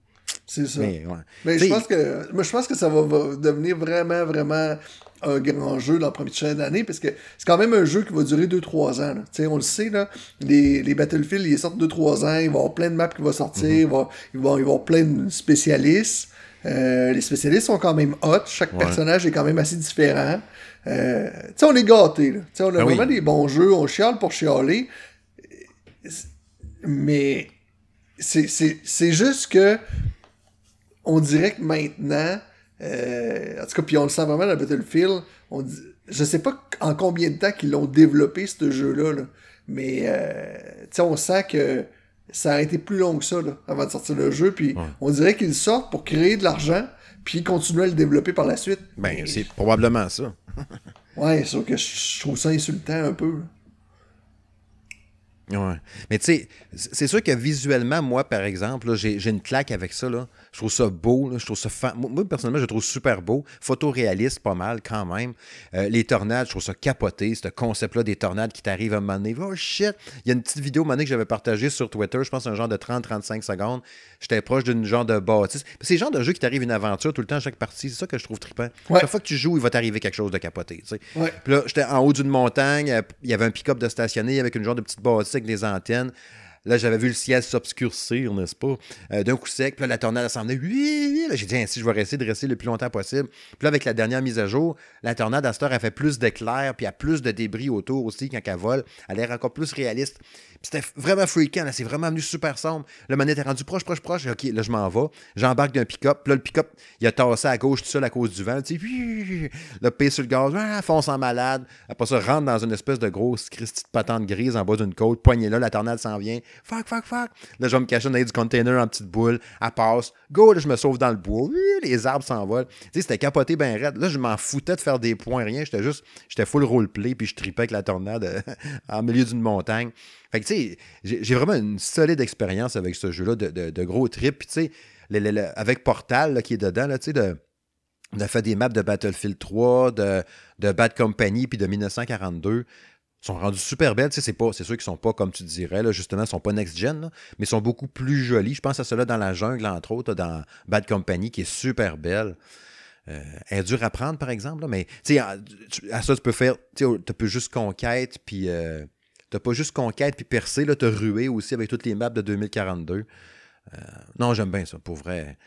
C'est ça. Mais, ouais. Mais je pense que moi, je pense que ça va, devenir vraiment, vraiment un grand jeu dans la première chaîne d'année, parce que c'est quand même un jeu qui va durer 2-3 ans. on le sait, là, les, les Battlefield, ils sortent 2-3 ans, il va y avoir plein de maps qui vont sortir, mm-hmm. il, va, il, va, y avoir plein de spécialistes. Euh, les spécialistes sont quand même hot, chaque personnage est quand même assez différent. Euh, tu sais, on est gâtés. Là. on a ben vraiment des bons jeux, on chiale pour chialer. Mais c'est juste que on dirait que maintenant, euh, en tout cas, puis on le sent vraiment dans Battlefield, on dit, je sais pas en combien de temps qu'ils l'ont développé, ce jeu-là, mais euh, on sent que ça a été plus long que ça avant de sortir le jeu, puis on dirait qu'ils sortent pour créer de l'argent, puis continuer à le développer par la suite. Ben, c'est probablement ça. ouais, sauf que je trouve ça insultant un peu. Ouais. Mais tu sais, c'est sûr que visuellement, moi, par exemple, j'ai une claque avec ça. Là. Je trouve ça beau. je trouve ça Moi, personnellement, je trouve super beau. Photoréaliste, pas mal quand même. Euh, les tornades, je trouve ça capoté. Ce concept-là des tornades qui t'arrivent à un moment donné. Oh shit! Il y a une petite vidéo que j'avais partagée sur Twitter. Je pense un genre de 30-35 secondes. J'étais proche d'une genre de bâtisse. C'est le genre de jeu qui t'arrive une aventure tout le temps à chaque partie. C'est ça que je trouve trippant. Chaque fois que tu joues, il va t'arriver quelque chose de capoté. Puis là, j'étais en haut d'une montagne. Il y avait un pick-up de stationner avec une genre de petite bâtisse avec des antennes. Là, j'avais vu le ciel s'obscurcir, n'est-ce pas? Euh, d'un coup sec. Puis là, la tornade s'en venait. Oui, J'ai dit, ainsi, je vais rester de rester le plus longtemps possible. Puis là, avec la dernière mise à jour, la tornade à cette heure, elle fait plus d'éclairs, puis il y a plus de débris autour aussi quand elle vole. Elle a l'air encore plus réaliste c'était vraiment freakant. C'est vraiment venu super sombre. Le manette est rendu proche, proche, proche. OK, là, je m'en vais. J'embarque d'un pick-up. Là, le pick-up, il a tassé à gauche tout seul à cause du vent. Tu sais, le paix sur le gaz, ah, fonce en malade. Après ça, rentre dans une espèce de grosse christie de patente grise en bas d'une côte. Poignée là, la tornade s'en vient. Fuck, fuck, fuck. Là, je vais me cacher dans du container en petite boule. Elle passe. Go, là, je me sauve dans le bois. Les arbres s'envolent. Tu sais, c'était capoté ben raide. Là, je m'en foutais de faire des points, rien. J'étais juste, j'étais full roleplay, puis je tripais avec la tornade en milieu d'une montagne. Fait que, tu sais, j'ai vraiment une solide expérience avec ce jeu-là de, gros trip. Puis, tu sais, avec Portal qui est dedans, tu sais, de, des maps de Battlefield 3, de, de Bad Company, puis de 1942 sont rendus super belles. C'est pas, c'est sûr qu'ils sont pas, comme tu dirais, là, justement, sont pas next-gen, mais sont beaucoup plus jolis. Je pense à cela dans la jungle, entre autres, dans Bad Company, qui est super belle. Euh, elle est dure à prendre, par exemple, mais à, à ça, tu peux faire, tu peux juste conquête, puis euh, T'as pas juste conquête puis percer, là, t'as rué aussi avec toutes les maps de 2042. Euh, non, j'aime bien ça, pour vrai.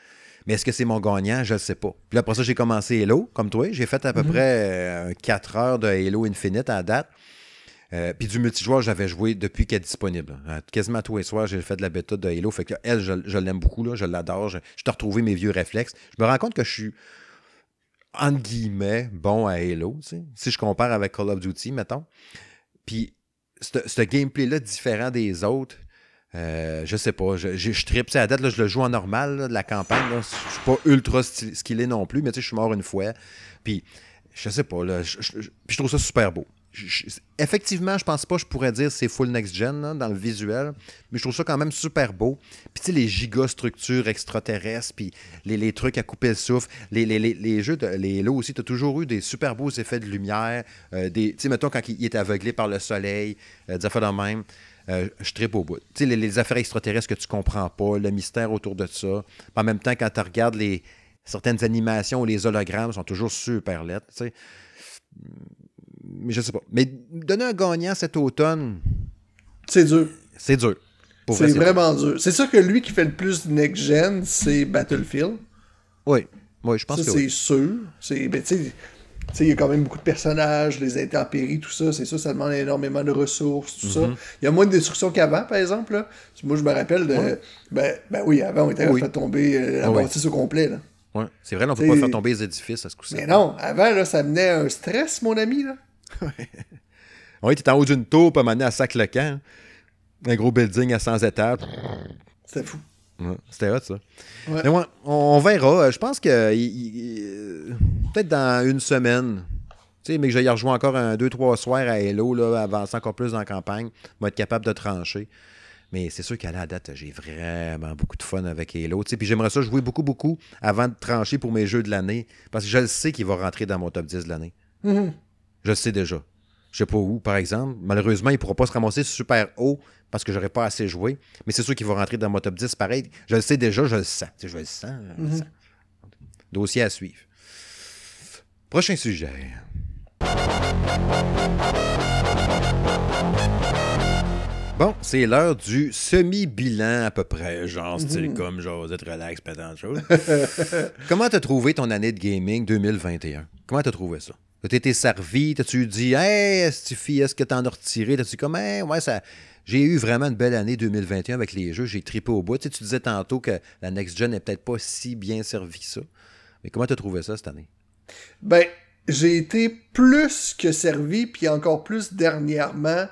Mais est-ce que c'est mon gagnant? Je ne sais pas. Puis après ça, j'ai commencé Halo, comme toi. J'ai fait à peu mhm. près 4 euh, heures de Halo Infinite à date. Euh, puis du multijoueur, j'avais joué depuis qu'elle est disponible. quasiment tous les soirs, j'ai fait de la bêta de Halo. Fait que elle, je, l'aime beaucoup, là, je l'adore. Je, je t'ai retrouvé mes vieux réflexes. Je me rends compte que je suis, entre guillemets, bon à Halo, si je compare avec Call of Duty, mettons. Puis ce gameplay-là différent des autres, euh, je sais pas. Je, je, je tripe. À date, là, je le joue en normal de la campagne. Là. Je suis pas ultra skillé non plus, mais je suis mort une fois. Puis, je sais pas. Je trouve ça super beau effectivement, je pense pas que je pourrais dire c'est full next-gen dans le visuel, mais je trouve ça quand même super beau. Puis tu sais, les gigastructures extraterrestres, puis les, trucs à couper le souffle, les, les, jeux, de, les lots aussi, tu as toujours eu des super beaux effets de lumière, euh, tu sais, mettons quand il, est aveuglé par le soleil, euh, des affaires de même. Euh, je tripe au bout. Tu sais, les, affaires extraterrestres que tu comprends pas, le mystère autour de ça. En même temps, quand tu regardes les certaines animations ou les hologrammes sont toujours super lettres, tu mais je sais pas. Mais donner un gagnant cet automne. C'est dur. C'est dur. C'est vraiment dur. C'est sûr que lui qui fait le plus de next-gen, c'est Battlefield. Oui. Oui, je pense que c'est sûr. C'est, ben, sais, il y a quand même beaucoup de personnages, les intempéries, tout ça, c'est ça, ça demande énormément de ressources, tout ça. Mhm. Il y a moins de destruction qu'avant, par exemple. Là. Moi, je me rappelle de. Ben, ben oui, avant, on était Oui. fait tomber euh, la Ah oui. bâtisse au complet. Là. Ouais. C'est vrai, là, on peut T'sais- pas faire tomber les édifices à ce coup-ci. Mais non, avant, là, ça menait à un stress, mon ami. Là. Oui, t'es en haut d'une tour, pas mener à sac le camp. Un gros building à 100 étages. C'était fou. Ouais, C'était hot, ça. Ouais. Mais ouais, on, on verra. Euh, Je pense que il- euh, peut-être dans une semaine, tu sais, mais que je vais y rejouer encore un, deux, trois soirs à Hello, là, avancer encore plus dans la campagne, va être capable de trancher. Mais c'est sûr qu'à la date, j'ai vraiment beaucoup de fun avec Halo. Puis j'aimerais ça jouer beaucoup, beaucoup avant de trancher pour mes jeux de l'année. Parce que je le sais qu'il va rentrer dans mon top 10 de l'année. Mhm. Je le sais déjà. Je sais pas où, par exemple. Malheureusement, il ne pourra pas se ramasser super haut parce que j'aurais pas assez joué. Mais c'est sûr qu'il va rentrer dans mon top 10 pareil. Je le sais déjà, je le sens. Tu sais, je le sens. je le Mhm. sens. Dossier à suivre. Prochain sujet. Bon, c'est l'heure du semi-bilan à peu près, genre style comme genre être relax, pas tant de choses. Comment t'as trouvé ton année de gaming 2021? Comment t'as trouvé ça? T'as été servi? T'as-tu dit, hey, est-ce est-ce que t'en as retiré? T'as-tu comme, ouais, ça. J'ai eu vraiment une belle année 2021 avec les jeux, j'ai trippé au bout. Tu disais tantôt que la Next Gen n'est peut-être pas si bien servie que ça. Mais comment t'as trouvé ça cette année? Ben, j'ai été plus que servi, puis encore plus dernièrement,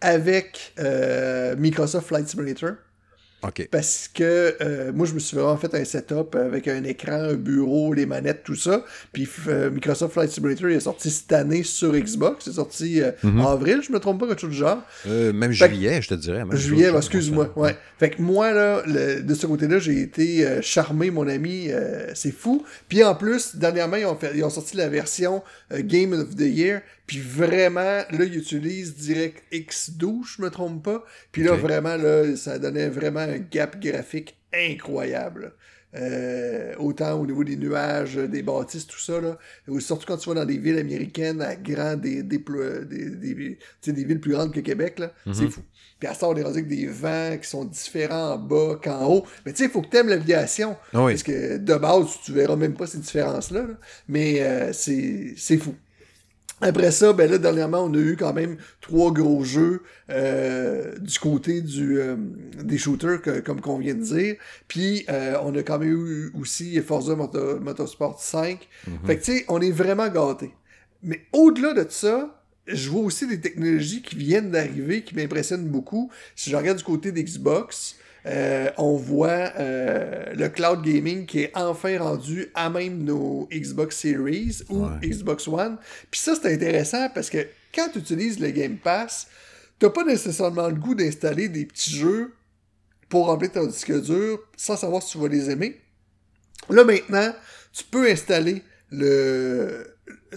avec euh, Microsoft Flight Simulator. Parce que euh, moi, je me suis vraiment fait un setup avec un écran, un bureau, les manettes, tout ça. Puis euh, Microsoft Flight Simulator il est sorti cette année sur Xbox. C'est sorti euh, Mhm. en avril, je me trompe pas, quelque chose du genre. Euh, même Fait que- juillet, je te dirais. même Juillet, bah, excuse-moi. Ouais. Fait que moi, là, le- de ce côté-là, j'ai été charmé, mon ami. c'est fou. Puis en plus, dernièrement, ils ont, fait, ils ont sorti la version Game of the Year. Puis vraiment, là, ils utilisent DirectX 12, je me trompe pas. Puis là, vraiment, là, ça donnait vraiment un gap graphique incroyable. Euh, autant au niveau des nuages, des bâtisses, tout ça, là. Ou Surtout quand tu vas dans des villes américaines à grand des, des, des, villes plus grandes que Québec, là. C'est fou. Puis à ça, on est rendu avec des vents qui sont différents en bas qu'en haut. Mais tu sais, il faut que tu aimes l'aviation. Ah oui. Parce que de base, tu verras même pas ces différences-là. là. Mais euh, c'est c'est fou. Après ça, ben là, dernièrement, on a eu quand même trois gros jeux euh, du côté du, euh, des shooters, que- comme qu'on vient de dire. Puis, euh, on a quand même eu aussi Forza Moto- Motorsport 5. Fait que, tu sais, on est vraiment gâtés. Mais au-delà de ça, je vois aussi des technologies qui viennent d'arriver qui m'impressionnent beaucoup. Si je regarde du côté d'Xbox, euh, on voit euh, le cloud gaming qui est enfin rendu à même nos Xbox Series ou Ouais. Xbox One. Puis ça, c'est intéressant parce que quand tu utilises le Game Pass, t'as pas nécessairement le goût d'installer des petits jeux pour remplir ton disque dur sans savoir si tu vas les aimer. Là maintenant, tu peux installer le.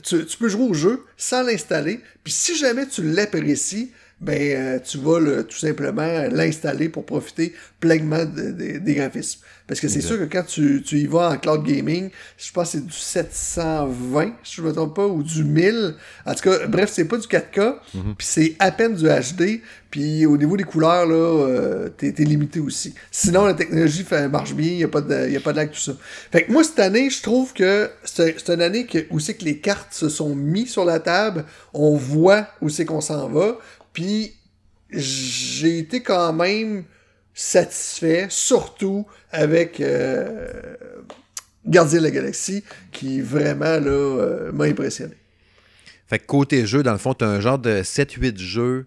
Tu, tu peux jouer au jeu sans l'installer. Puis si jamais tu l'apprécies, ben euh, tu vas le- tout simplement l'installer pour profiter pleinement de- de- des graphismes. Parce que c'est sûr que quand tu, tu y vas en cloud gaming, je pense que c'est du 720, si je me trompe pas, ou du 1000. En tout cas, bref, c'est pas du 4K, puis c'est à peine du HD. Puis au niveau des couleurs, là, euh, t'es t'es limité aussi. Sinon, la technologie fait, marche bien, il n'y a pas de, y a pas de lag, tout ça. Fait que moi, cette année, je trouve que c'est c'est une année que, où c'est que les cartes se sont mis sur la table, on voit où c'est qu'on s'en va, puis j'ai été quand même satisfait, surtout avec euh, Gardien de la Galaxie, qui vraiment là euh, m'a impressionné. Fait que côté jeu, dans le fond, t'as un genre de 7-8 jeux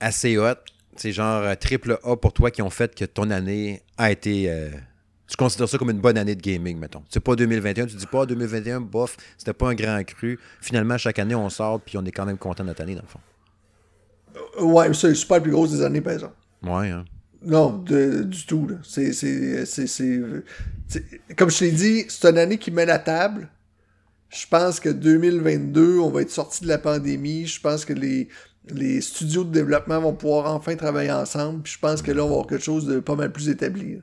assez hot. C'est genre euh, triple A pour toi qui ont fait que ton année a été. tu considères ça comme une bonne année de gaming, mettons. C'est pas 2021, tu dis pas 2021, bof, c'était pas un grand cru. Finalement, chaque année, on sort, puis on est quand même content de notre année, dans le fond. Ouais, c'est super plus grosse des années, par exemple. Ouais, hein. Non, de- du tout. C'est, c'est, c'est, c'est- c'est- Comme je t'ai dit, c'est une année qui met la table. Je pense que 2022, on va être sorti de la pandémie. Je pense que les, les studios de développement vont pouvoir enfin travailler ensemble. Puis je pense que là, on va avoir quelque chose de pas mal plus établi.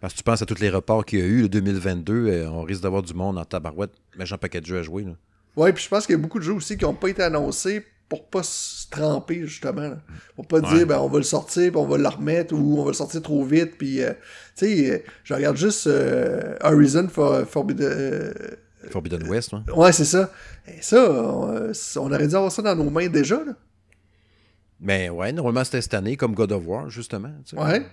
Parce que tu penses à tous les reports qu'il y a eu, le 2022, euh, on risque d'avoir du monde en tabarouette. Mais j'ai un paquet de jeux à jouer, là. Ouais, puis je pense qu'il y a beaucoup de jeux aussi qui n'ont pas été annoncés pour pas se tremper, justement. là. Pour pas Ouais. dire, ben, on va le sortir, puis on va le remettre, ou on va le sortir trop vite. Puis, euh, tu sais, euh, je regarde juste euh, Horizon for, Forbidden, euh, Forbidden West, ouais. Ouais, c'est ça. Et ça, on, on aurait dû avoir ça dans nos mains déjà, là. Mais ouais, normalement c'était cette année, comme God of War, justement. tu sais. Ouais.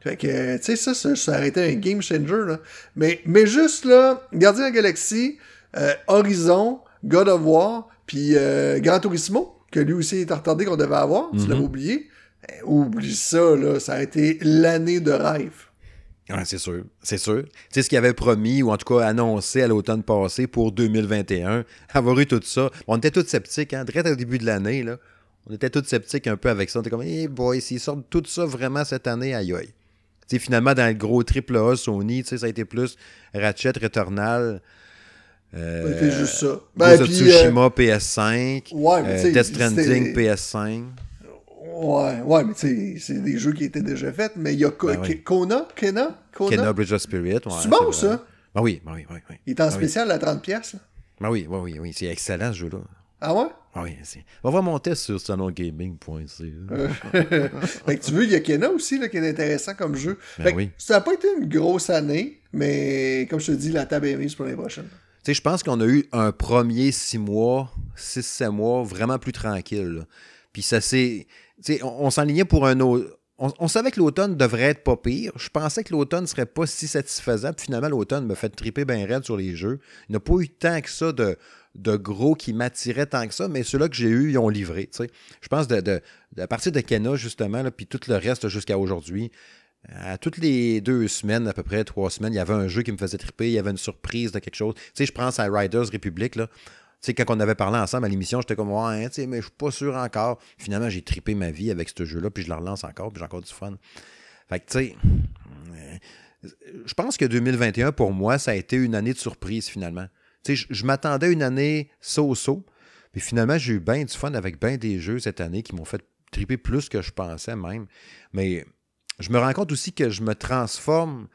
Fait que, tu sais, ça, ça, ça aurait été un game changer, là. Mais, mais juste, là, Gardien de la Galaxie, Horizon, God of War, puis euh, Gran Turismo, que lui aussi est retardé qu'on devait avoir, tu l'avais oublié. Eh, oublie ça, là, ça a été l'année de rêve. Ouais, c'est sûr, c'est sûr. Tu sais, ce qu'il avait promis, ou en tout cas annoncé à l'automne passé pour 2021, avoir eu tout ça. On était tous sceptiques, hein, direct au début de l'année, là. On était tous sceptiques un peu avec ça. On était comme, hey boy, s'ils sortent tout ça vraiment cette année, aïe aïe. Tu sais, finalement, dans le gros triple A Sony, tu sais, ça a été plus Ratchet, Returnal, euh, C'était juste ça. Ben, puis, Tsushima PS5, Ouais, mais euh, Death Stranding c'était- PS5. Ouais, ouais, mais tu sais, c'est des jeux qui étaient déjà faits, mais il y a Ben oui. Kona, Kena, Kona? Kena Bridge of Spirit. ouais, C'est bon, ça? Ben oui, ben oui, ben oui. Il est en Ben oui. spécial à 30$. piastres, là. Ben oui, ben oui, oui. C'est excellent ce jeu-là. Ah ouais? Ah oui, c'est- On va voir mon test sur salongaming.ca. Euh, fait que tu veux, il y a Kena aussi, là, qui est intéressant comme jeu. Ben Fait que oui. Ça n'a pas été une grosse année, mais comme je te dis, la table est mise pour l'année prochaine. Sais, je pense qu'on a eu un premier six mois, six, sept mois vraiment plus tranquille. Puis ça s'est. On, on s'enlignait pour un autre. On, savait que l'automne devrait être pas pire. Je pensais que l'automne serait pas si satisfaisant. Puis finalement, l'automne me fait triper bien raide sur les jeux. Il n'y a pas eu tant que ça de, de gros qui m'attiraient tant que ça, mais ceux-là que j'ai eu, ils ont livré. Je pense de, de, à partir de Kena, justement, là, puis tout le reste jusqu'à aujourd'hui. À toutes les deux semaines, à peu près, trois semaines, il y avait un jeu qui me faisait triper, il y avait une surprise de quelque chose. Tu sais, je pense à Riders Republic, là. Tu sais, quand on avait parlé ensemble à l'émission, j'étais comme, ouais, tu sais, mais je suis pas sûr encore. Finalement, j'ai tripé ma vie avec ce jeu-là, puis je le relance encore, puis j'ai encore du fun. Fait que, tu sais, euh, je pense que 2021, pour moi, ça a été une année de surprise, finalement. Tu sais, je, m'attendais à une année so-so, puis finalement, j'ai eu bien du fun avec bien des jeux cette année qui m'ont fait triper plus que je pensais même. Mais je me rends compte aussi que je me transforme.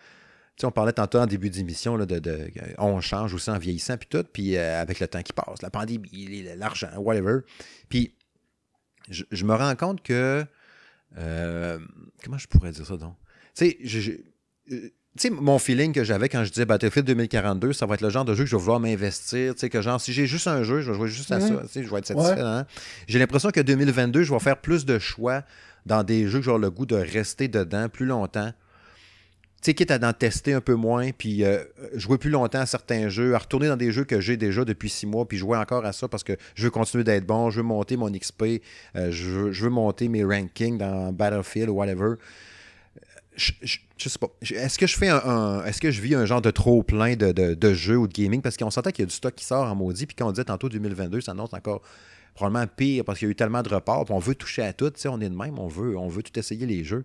Tu sais, on parlait tantôt en début d'émission de, de- on change aussi en vieillissant puis tout, puis euh, avec le temps qui passe, la pandémie, l'argent, whatever. Puis je, je me rends compte que euh, comment je pourrais dire ça donc? Tu sais, je- je- euh, tu sais, mon feeling que j'avais quand je disais Battlefield 2042, ça va être le genre de jeu que je vais vouloir m'investir. Tu sais, que genre, si j'ai juste un jeu, je vais jouer juste à ça. Tu sais, je vais être satisfait. hein. J'ai l'impression que 2022, je vais faire plus de choix dans des jeux que le goût de rester dedans plus longtemps. Tu sais, quitte à d'en tester un peu moins, puis euh, jouer plus longtemps à certains jeux, à retourner dans des jeux que j'ai déjà depuis six mois, puis jouer encore à ça parce que je veux continuer d'être bon, je veux monter mon XP, euh, je, veux, je veux monter mes rankings dans Battlefield ou whatever. Je, sais pas. Est-ce que je fais un, Est-ce que je vis un genre de trop plein de, de- de jeux ou de gaming? Parce qu'on s'entend qu'il y a du stock qui sort en maudit, puis quand on disait tantôt 2022, ça annonce encore probablement pire parce qu'il y a eu tellement de reports, puis on veut toucher à tout, on est de même, on veut, on veut tout essayer les jeux.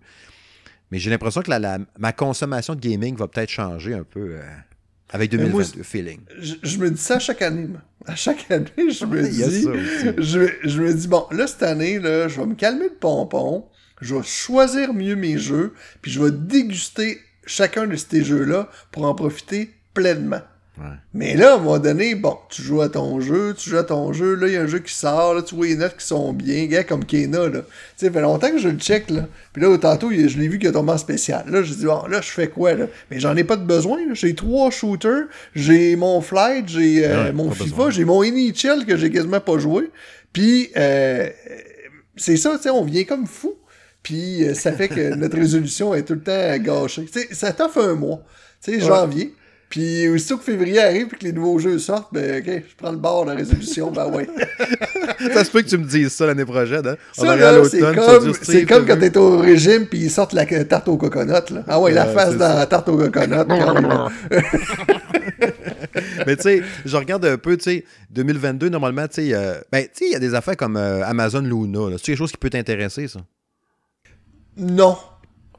Mais j'ai l'impression que la, la- ma consommation de gaming va peut-être changer un peu euh, avec Mais moi, 2022, feeling. Je, je me dis ça à chaque année. moi. À chaque année, je me dis. Je, je me dis, bon, là, cette année, là, je vais me calmer le pompon. Je vais choisir mieux mes jeux. Puis je vais déguster chacun de ces jeux-là pour en profiter pleinement. Ouais. Mais là, à un moment donné, bon, tu joues à ton jeu, tu joues à ton jeu, là, il y a un jeu qui sort, là, tu vois les notes qui sont bien, gars, comme Kena, là. Tu sais, ça fait longtemps que je le check, là. Puis là, tantôt, il- je l'ai vu qu'il a tombé en spécial. Là, je dis, bon, là, je fais quoi, là? Mais j'en ai pas de besoin, là. J'ai trois shooters, j'ai mon Flight, j'ai euh, Ouais, mon FIFA, j'ai mon NHL que j'ai quasiment pas joué. Puis, euh, c'est ça, tu sais, on vient comme fou. Puis, euh, ça fait que notre résolution est tout le temps gâchée. Tu sais, ça t'offre un mois. Tu sais, janvier. Puis, aussitôt que février arrive et que les nouveaux jeux sortent, ben, OK, je prends le bord de la résolution, ben ouais. Ça se peut que tu me dises ça l'année prochaine. Hein? On Ça, là, c'est comme, c'est comme quand t'es au régime puis ils sortent la tarte au coconut, là. Ah ouais, la face dans la tarte au coconut. Mais tu sais, je regarde un peu, tu sais, 2022, normalement, tu sais, euh, ben, tu sais, il y a des affaires comme euh, Amazon Luna. là. C'est quelque chose qui peut t'intéresser, ça? non.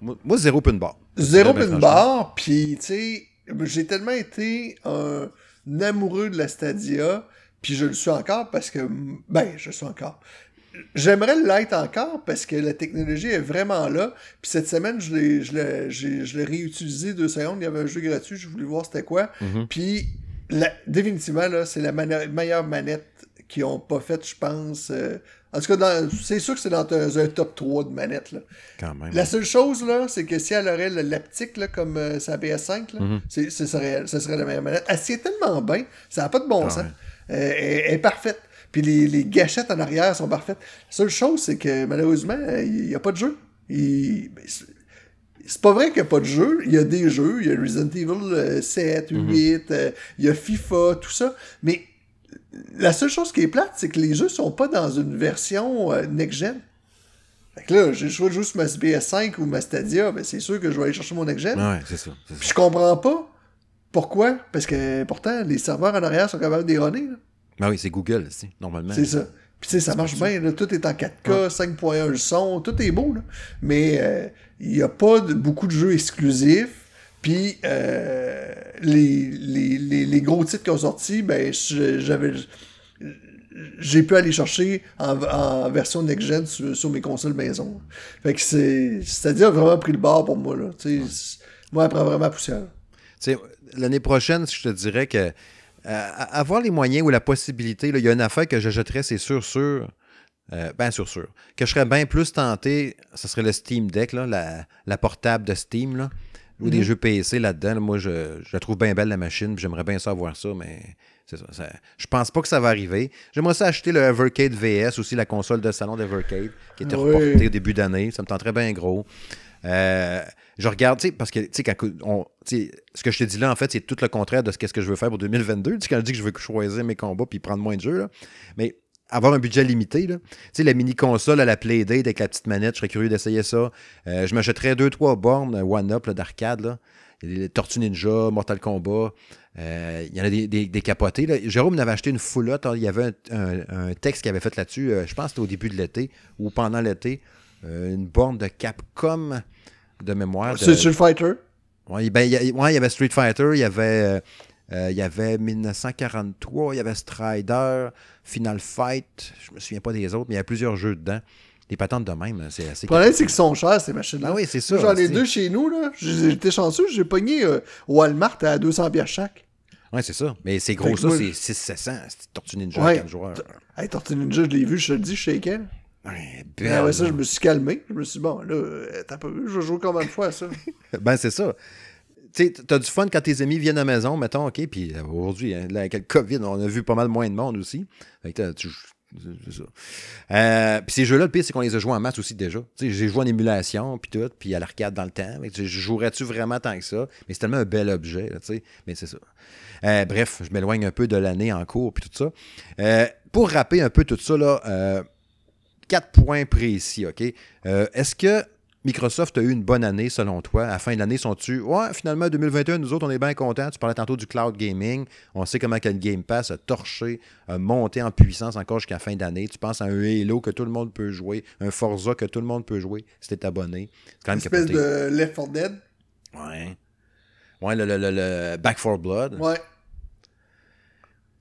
Moi, zéro pin bar. Zéro franchement. bar, puis tu sais, j'ai tellement été un amoureux de la Stadia, puis je le suis encore parce que, ben, je le suis encore. J'aimerais l'être encore parce que la technologie est vraiment là. Puis cette semaine, je l'ai, je l'ai, j'ai- je l'ai réutilisé deux secondes. Il y avait un jeu gratuit, je voulais voir c'était quoi. Mhm. Puis la- définitivement, là, c'est la meilleure manette qui ont pas fait, je pense. euh, en tout cas, c'est sûr que c'est dans un, un top 3 de manettes. Là. Quand même. La seule chose, là, c'est que si elle aurait le- l'aptique, là, comme euh, sa PS5, là, Mhm. ce serait, ce serait la meilleure manette. Elle tient tellement bien, ça n'a pas de bon Ah sens. ouais. Euh, elle, elle est parfaite. Puis les, les gâchettes en arrière sont parfaites. La seule chose, c'est que malheureusement, il n'y a pas de jeu. Il- ben, c'est- pas vrai qu'il n'y a pas de jeu. Il y a des jeux. Il y a Resident Evil euh, 7, Mhm. 8, euh, il y a FIFA, tout ça. Mais la seule chose qui est plate, c'est que les jeux sont pas dans une version euh, next-gen. Fait que là, j'ai le choix de jouer sur ma PS5 ou ma Stadia, ben c'est sûr que je vais aller chercher mon next-gen. Ouais, c'est ça. Puis je comprends pas pourquoi. Parce que pourtant, les serveurs en arrière sont capables d'erronner. Ben oui, c'est Google, c'est normalement. C'est ça. Puis tu sais, ça marche bien. là. Tout est en 4K, 5.1 le son, tout est beau. Là. Mais euh, il n'y a pas de, beaucoup de jeux exclusifs. Puis euh, les, les, les, les gros titres qui ont sorti, ben je- j'avais. J'ai pu aller chercher en, en version next-gen sur, sur mes consoles maison. Fait que c'est. C'est-à-dire vraiment pris le bord pour moi. Là. Moi, elle prend vraiment poussière. L'année prochaine, je te dirais que euh, avoir les moyens ou la possibilité, il y a une affaire que j'achèterais, c'est sûr, sûr. euh, ben sûr, sûr. Que je serais bien plus tenté, ce serait le Steam Deck, là, la, la portable de Steam, là, ou des jeux PC là-dedans. là. moi, je, je la trouve bien belle, la machine, puis j'aimerais bien savoir ça, mais c'est ça, ça- Je pense pas que ça va arriver. J'aimerais ça acheter le Evercade VS, aussi la console de salon d'Evercade, qui était Oui. reportée au début d'année. Ça me tenterait bien gros. Euh, je regarde, tu sais, parce que, tu sais, ce que je te dis là, en fait, c'est tout le contraire de ce qu'est-ce que je veux faire pour 2022. Tu sais, quand je dis que je veux choisir mes combats puis prendre moins de jeux, là. Mais avoir un budget limité, là. Tu sais, la mini-console à la Playdate avec la petite manette, je serais curieux d'essayer ça. Euh, je m'achèterais deux, trois bornes euh, One-Up d'arcade, les Tortues Ninja, Mortal Kombat. Euh, il y en a des, des, des capotés. Là. Jérôme m'avait acheté une foulotte. Il y avait un, un- un texte qu'il avait fait là-dessus. euh, je pense que c'était au début de l'été ou pendant l'été. Euh, une borne de Capcom de mémoire. de- C'est Street Fighter? Ouais, ben, il y a- ouais, il y avait Street Fighter, il y avait, euh, il y avait 1943, il y avait Strider, Final Fight, je me souviens pas des autres, mais il y a plusieurs jeux dedans. Des patentes de même, c'est assez. Le problème, c'est qu'ils sont chers, ces machines-là. Ah oui, c'est ça. J'en ai deux chez nous, là. J'étais chanceux, j'ai pogné euh, Walmart à 200$ piastres chaque. Ouais, c'est ça. Mais c'est gros, ça, c'est 600 c'est Tortue Ninja, Ouais. 4 joueurs. Hey, Tortue Ninja, je l'ai vu, je te le dis, je shakeais. là. Ouais, belle, après ça, là. je me suis calmé. Je me suis dit, bon, là, t'as pas vu, je vais jouer combien de fois à ça? Ben, c'est ça. Tu t'as du fun quand tes amis viennent à la maison, mettons, OK, puis euh, aujourd'hui, hein, avec le COVID, on a vu pas mal moins de monde aussi. Ça. Euh, puis ces jeux-là, le pire, c'est qu'on les a joués en masse aussi déjà. J'ai joué en émulation, puis tout, puis à l'arcade dans le temps. Jouerais-tu vraiment tant que ça? Mais c'est tellement un bel objet, là. Mais c'est ça. Euh, bref, je m'éloigne un peu de l'année en cours, puis tout ça. Euh, pour rapper un peu tout ça, là, euh, quatre points précis, OK? Euh, Est-ce que Microsoft a eu une bonne année selon toi? À la fin de l'année, sont-tu. Ouais, finalement, 2021, nous autres, on est bien contents. Tu parlais tantôt du cloud gaming. On sait comment que le Game Pass a torché, a monté en puissance encore jusqu'à la fin d'année. Tu penses à un Halo que tout le monde peut jouer, un Forza que tout le monde peut jouer si t'es abonné. C'est quand Une même espèce capoté. de Left 4 Dead. Ouais. Ouais, le, le- le- le Back 4 Blood. Ouais.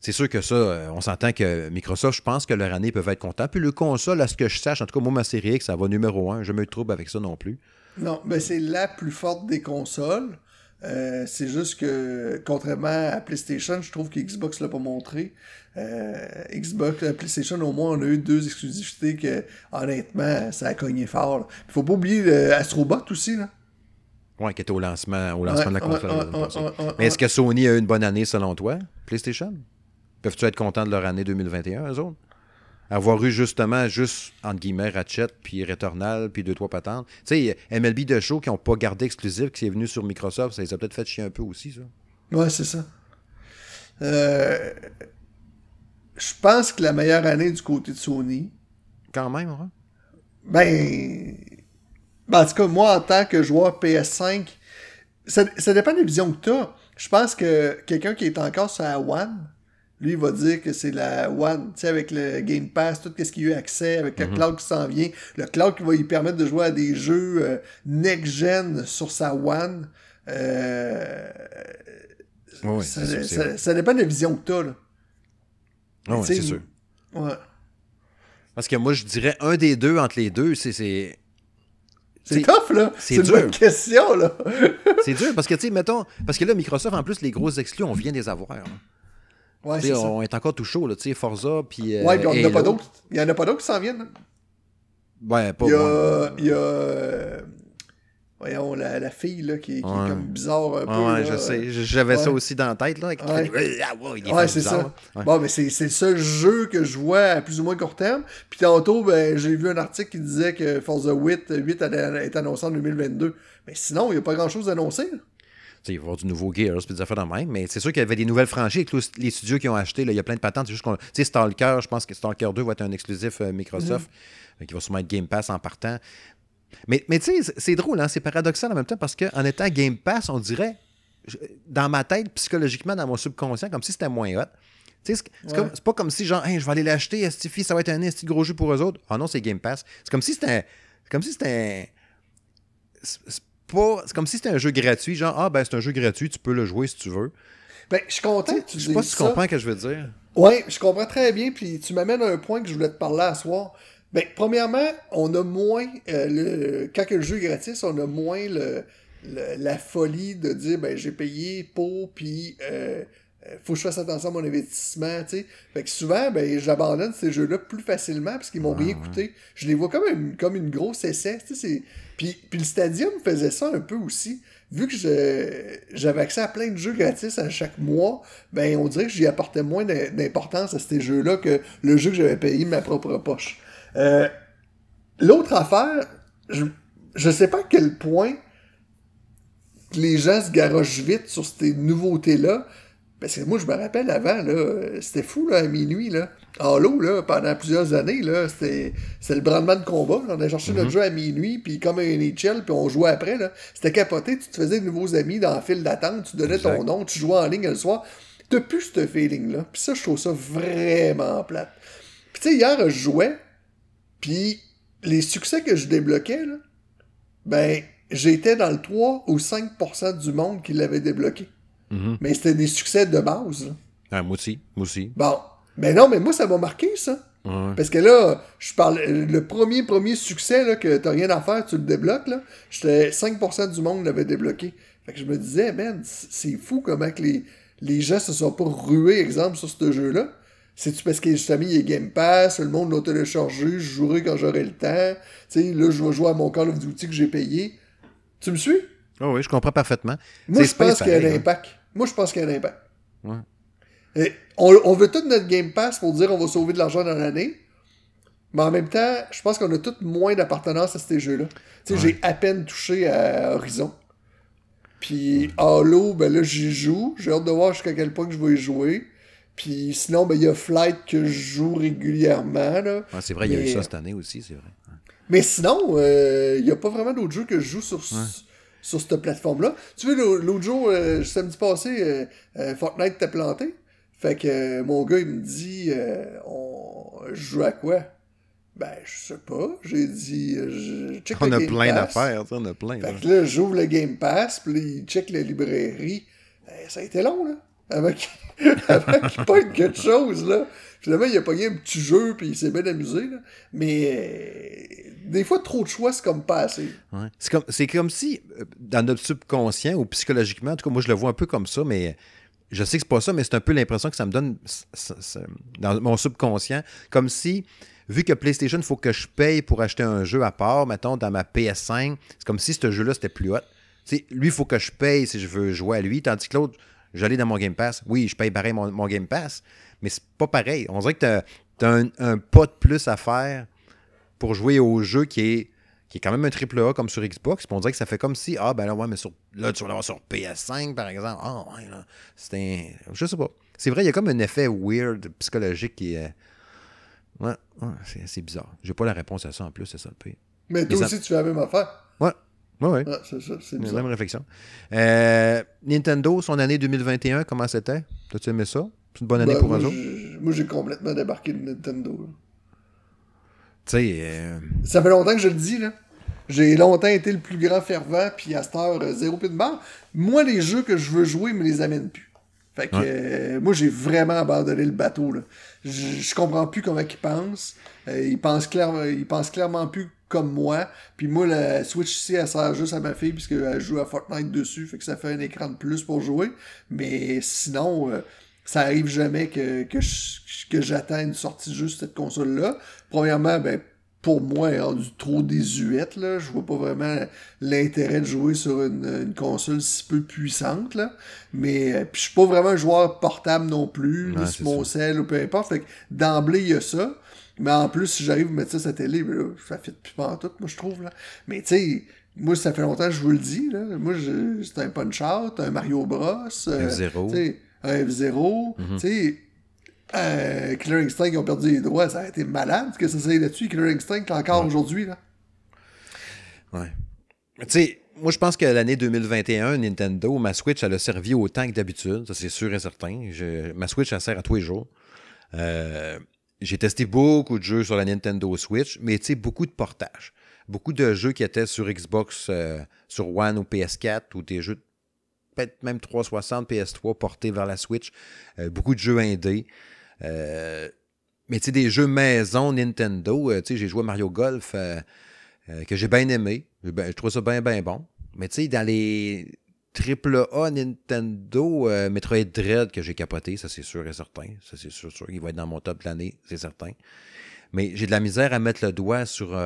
C'est sûr que ça, euh, on s'entend que Microsoft, je pense que leur année peuvent être contents. Puis le console, à ce que je sache, en tout cas, moi, ma série X, ça va numéro un. Je me trouble avec ça non plus. Non, mais c'est la plus forte des consoles. Euh, c'est juste que, contrairement à PlayStation, je trouve que Xbox l'a pas montré. Euh, Xbox, PlayStation, au moins, on a eu deux exclusivités que, honnêtement, ça a cogné fort. là. Faut pas oublier le Astrobot aussi, là. Ouais, qui était au lancement, au lancement de la console. ouais, ouais, Mais est-ce que Sony a eu une bonne année selon toi, PlayStation? Peuvent-tu être contents de leur année 2021, eux autres? Avoir eu justement, juste, entre guillemets, Ratchet, puis Returnal, puis deux, trois patentes. Tu sais, MLB de show qui n'ont pas gardé exclusif, qui est venu sur Microsoft, ça les a peut-être fait chier un peu aussi, ça. Ouais, c'est ça. Euh, je pense que la meilleure année du côté de Sony, Quand même, hein? Ben, ben, en tout cas, moi, en tant que joueur PS5, ça, ça dépend des visions que tu as. Je pense que quelqu'un qui est encore sur la One, lui, il va dire que c'est la One, tu sais, avec le Game Pass, tout ce qu'il a eu accès, avec le cloud qui s'en vient, le cloud qui va lui permettre de jouer à des jeux euh, next-gen sur sa One. Euh, Oui, oui, ça, c'est sûr, ça- dépend de la vision que tu as, là. Sais, c'est sûr. Ouais. Parce que moi, je dirais un des deux entre les deux, c'est- c'est. Tough, là. c'est C'est une dur. bonne question, là. C'est dur parce que, tu sais, mettons, parce que là, Microsoft, en plus, les grosses exclus, on vient des avoir. hein. Ouais, ça. on est encore tout chaud, là, tu sais, Forza, puis... euh, Ouais, puis on en a pas d'autres. Il y en a pas d'autres qui s'en viennent. Ouais, pas Il y a, il y a voyons, la, la fille là, qui, qui est comme bizarre un peu. Ouais, là. je sais. J'avais ça aussi dans la tête, là. Ouais. fait- Ah, ouais, est c'est ça. Bon, mais c'est c'est le seul jeu que je vois à plus ou moins court terme. Puis tantôt, ben, j'ai vu un article qui disait que Forza 8, 8 allait être annoncé en 2022. Mais sinon, il n'y a pas grand-chose d'annoncé. Il va y avoir du nouveau Gears, puis des affaires de même. Mais c'est sûr qu'il y avait des nouvelles franchises avec tous les studios qui ont acheté. là, Il y a plein de patentes. C'est juste qu'on. Tu sais, Stalker, je pense que Stalker 2 va être un exclusif euh, Microsoft. Fait qu'il va sûrement être Game Pass en partant. Mais, mais tu sais, c'est- drôle, hein, c'est paradoxal en même temps parce qu'en étant Game Pass, on dirait, je- dans ma tête, psychologiquement, dans mon subconscient, comme si c'était moins hot. Tu sais, c'est- Ouais. pas comme si, genre, Hey, je vais aller l'acheter, Estifi, ça va être un esti gros jeu pour eux autres. Ah non, c'est Game Pass. C'est comme si c'était comme si c'était pas c'est comme si c'était un jeu gratuit genre ah ben c'est un jeu gratuit tu peux le jouer si tu veux Ben, je suis content que tu je sais pas si tu comprends ce que je veux dire Oui, je comprends très bien, puis tu m'amènes à un point que je voulais te parler à soir. Ben, premièrement, on a moins, euh, le, quand le jeu est gratis, on a moins le, le- la folie de dire, ben, j'ai payé pour, puis euh, euh, faut que je fasse attention à mon investissement, tu sais. Fait que souvent, ben, j'abandonne ces jeux-là plus facilement parce qu'ils m'ont rien coûté. Je les vois comme une, comme une grosse essai, tu sais. Puis, le Stadium faisait ça un peu aussi. Vu que j'avais accès à plein de jeux gratis à chaque mois, ben on dirait que j'y apportais moins d'im- d'importance à ces jeux-là que le jeu que j'avais payé de ma propre poche. Euh, L'autre affaire, je, je sais pas à quel point les gens se garochent vite sur ces nouveautés-là. Parce que moi, je me rappelle avant, c'était fou, là, à minuit, là. Halo, là, pendant plusieurs années, là, c'était le brandement de combat. là. On a cherché notre jeu à minuit, puis comme un NHL, puis on jouait après, là. C'était capoté, tu te faisais de nouveaux amis dans la file d'attente, tu donnais ton nom, tu jouais en ligne le soir. T'as plus ce feeling-là. Puis ça, je trouve ça vraiment plate. Puis tu sais, hier, je jouais, puis les succès que je débloquais, là, ben, j'étais dans le 3 ou 5% du monde qui l'avait débloqué. Mhm. Mais c'était des succès de base. là. Ah, moi aussi moi aussi Bon. Mais non, mais moi, ça m'a marqué, ça. Ouais. Parce que là, je parle, le premier, premier succès, là, que t'as rien à faire, tu le débloques, là, j'étais 5% du monde l'avait débloqué. Fait que je me disais, man, c'est fou comment que les, les gens se sont pas rués, exemple, sur ce jeu-là. C'est-tu parce que justement, il est Game Pass, le monde l'a téléchargé, je jouerai quand j'aurai le temps. Tu sais, là, je vais jouer à mon Call of Duty que j'ai payé. Tu me suis? Ah oui je comprends parfaitement Moi, je pense qu'il y a un hein. impact. Moi, je pense qu'il y a un impact. Ouais. Et on, on veut tout notre Game Pass pour dire on va sauver de l'argent dans l'année. Mais en même temps, je pense qu'on a tous moins d'appartenance à ces jeux-là. Tu sais, j'ai à peine touché à Horizon. Puis Halo, ben là, j'y joue. J'ai hâte de voir jusqu'à quel point que je vais y jouer. Puis sinon, ben il y a Flight que je joue régulièrement. Là. Ouais, c'est vrai il y a eu ça cette année aussi c'est vrai Mais sinon, il n'y a pas vraiment d'autres jeux que je joue sur, sur cette plateforme-là. Tu vois, l'au- l'autre jour, euh, samedi passé, euh, euh, Fortnite t'a planté? Fait que euh, mon gars, il me dit euh, on je joue à quoi? Ben, je sais pas. J'ai dit euh, je check on le a Game plein Pass. d'affaires tu sais, on a plein Fait là. que là, j'ouvre le Game Pass, puis il check la librairie. Eh, ça a été long, là. Avant qu'il avant qu'il pogne quelque chose, là. Finalement, il a pogné un petit jeu, puis il s'est bien amusé, là. Mais euh, des fois, trop de choix, c'est comme pas assez. Ouais. C'est comme, c'est comme si, dans notre subconscient ou psychologiquement, en tout cas, moi, je le vois un peu comme ça, mais je sais que c'est pas ça, mais c'est un peu l'impression que ça me donne dans mon subconscient, comme si, vu que PlayStation, il faut que je paye pour acheter un jeu à part, mettons, dans ma PS5, c'est comme si ce jeu-là, c'était plus hot. Tu sais, lui, il faut que je paye si je veux jouer à lui, tandis que l'autre, j'allais dans mon Game Pass. Oui, je paye pareil mon, Game Pass, mais c'est pas pareil. On dirait que as un, un pas de plus à faire pour jouer au jeu qui est, qui est quand même un triple A comme sur Xbox. Puis on dirait que ça fait comme si, ah ben là, ouais, mais sur, là, tu vas l'avoir sur PS5, par exemple. Ah, ouais, là. C'est un. Je sais pas. C'est vrai, il y a comme un effet weird psychologique qui est. Ouais, ouais c'est bizarre. J'ai pas la réponse à ça en plus, c'est ça le pire. Mais toi aussi, tu fais la même affaire. Ouais, ouais, ouais. Ah, c'est ça, c'est La même réflexion. Euh, Nintendo, son année 2021, comment c'était? T'as-tu aimé ça? C'est une bonne année Ben, pour moi, eux autres? Moi, j'ai complètement débarqué de Nintendo. Tu sais, euh, Ça fait longtemps que je le dis, là. J'ai longtemps été le plus grand fervent, puis à cette heure, euh, zéro pied de barre. Moi, les jeux que je veux jouer, ils me les amènent plus. Fait que Ouais. euh, moi, j'ai vraiment abandonné le bateau, là. Je, je comprends plus comment ils pensent. Euh, ils, pensent clair- ils pensent clairement plus comme moi. Puis moi, la Switch ici, elle sert juste à ma fille, puisqu'elle joue à Fortnite dessus, fait que ça fait un écran de plus pour jouer. Mais sinon, euh, ça arrive jamais que, que, que j'attends une sortie juste cette console-là. Premièrement, ben, pour moi, rendue trop désuète. Là. Je vois pas vraiment l'intérêt de jouer sur une, console si peu puissante. Là. Mais euh, puis je suis pas vraiment un joueur portable non plus, ni sur mon ou peu importe. Fait que d'emblée, il y a ça. Mais en plus, si j'arrive à mettre ça sur la télé, ben là, ça fait plus pas tout, moi, je trouve. Là. Mais tu sais, moi, ça fait longtemps que je vous le dis. Là. Moi, c'est un Punch-Out, un Mario Bros. Euh, F0. Un F0. Tu sais, euh, Killer Instinct qui ont perdu les droits, ça a été malade ce que ça s'est là-dessus. Killer Instinct encore aujourd'hui. Là? Ouais. Tu sais, moi je pense que l'année 2021, Nintendo, ma Switch, elle a servi autant que d'habitude, ça c'est sûr et certain. ma Switch, elle sert à tous les jours. Euh, j'ai testé beaucoup de jeux sur la Nintendo Switch, mais tu sais, beaucoup de portages. Beaucoup de jeux qui étaient sur Xbox, euh, sur One ou PS4, ou des jeux peut-être même 360, PS3 portés vers la Switch. Euh, beaucoup de jeux indés. Euh, mais tu sais, des jeux maison Nintendo, euh, tu sais, j'ai joué Mario Golf que j'ai bien aimé. Ben, je trouve ça bien, bien bon. Mais tu sais, dans les AAA Nintendo, Metroid Dread que j'ai capoté, ça c'est sûr et certain. Ça c'est sûr, sûr qu'il va être dans mon top de l'année, c'est certain. Mais j'ai de la misère à mettre le doigt sur,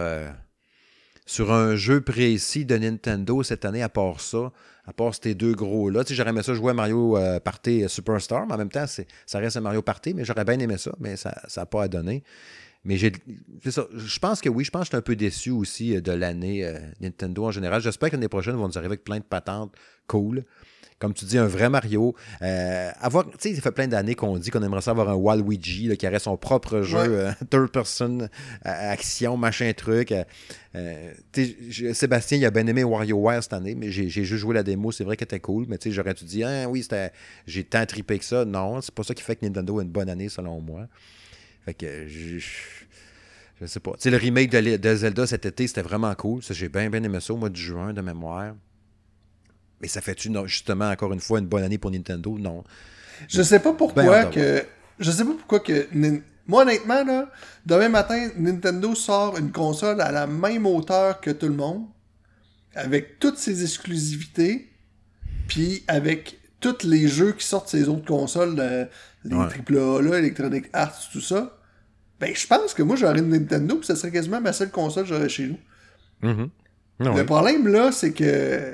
sur un jeu précis de Nintendo cette année, à part ça à part ces deux gros-là. Tu sais, j'aurais aimé ça jouer à Mario euh, Party Superstar, mais en même temps, ça reste un Mario Party, mais j'aurais bien aimé ça, mais ça n'a pas à donner. Mais. Je pense que oui, je pense que je suis un peu déçu aussi euh, de l'année euh, Nintendo en général. J'espère que l'année prochaine, ils vont nous arriver avec plein de patentes cool comme tu dis, un vrai Mario. Euh, avoir, tu sais, ça fait plein d'années qu'on dit qu'on aimerait ça avoir un Waluigi qui aurait son propre jeu, euh, third person, euh, action, machin truc. Sébastien, il a bien aimé WarioWare cette année, mais j'ai juste joué la démo. C'est vrai qu'elle était cool, mais tu sais, j'aurais dû dire, ah, oui, j'ai tant trippé que ça. Non, c'est pas ça qui fait que Nintendo a une bonne année, selon moi. Fait que je. Je sais pas. Tu sais, le remake de, de Zelda cet été, c'était vraiment cool. J'ai bien, bien aimé ça au mois de juin, de mémoire. Mais ça fait-tu justement encore une fois une bonne année pour Nintendo? Non. Je sais pas pourquoi ben, que. Je sais pas pourquoi que. Moi, honnêtement, là, demain matin, Nintendo sort une console à la même hauteur que tout le monde, avec toutes ses exclusivités, puis avec tous les jeux qui sortent ces autres consoles, les AAA, là, Electronic Arts, tout ça. Ben, je pense que moi, j'aurais une Nintendo, puis ça serait quasiment ma seule console que j'aurais chez nous. Mm-hmm. Le problème, là, c'est que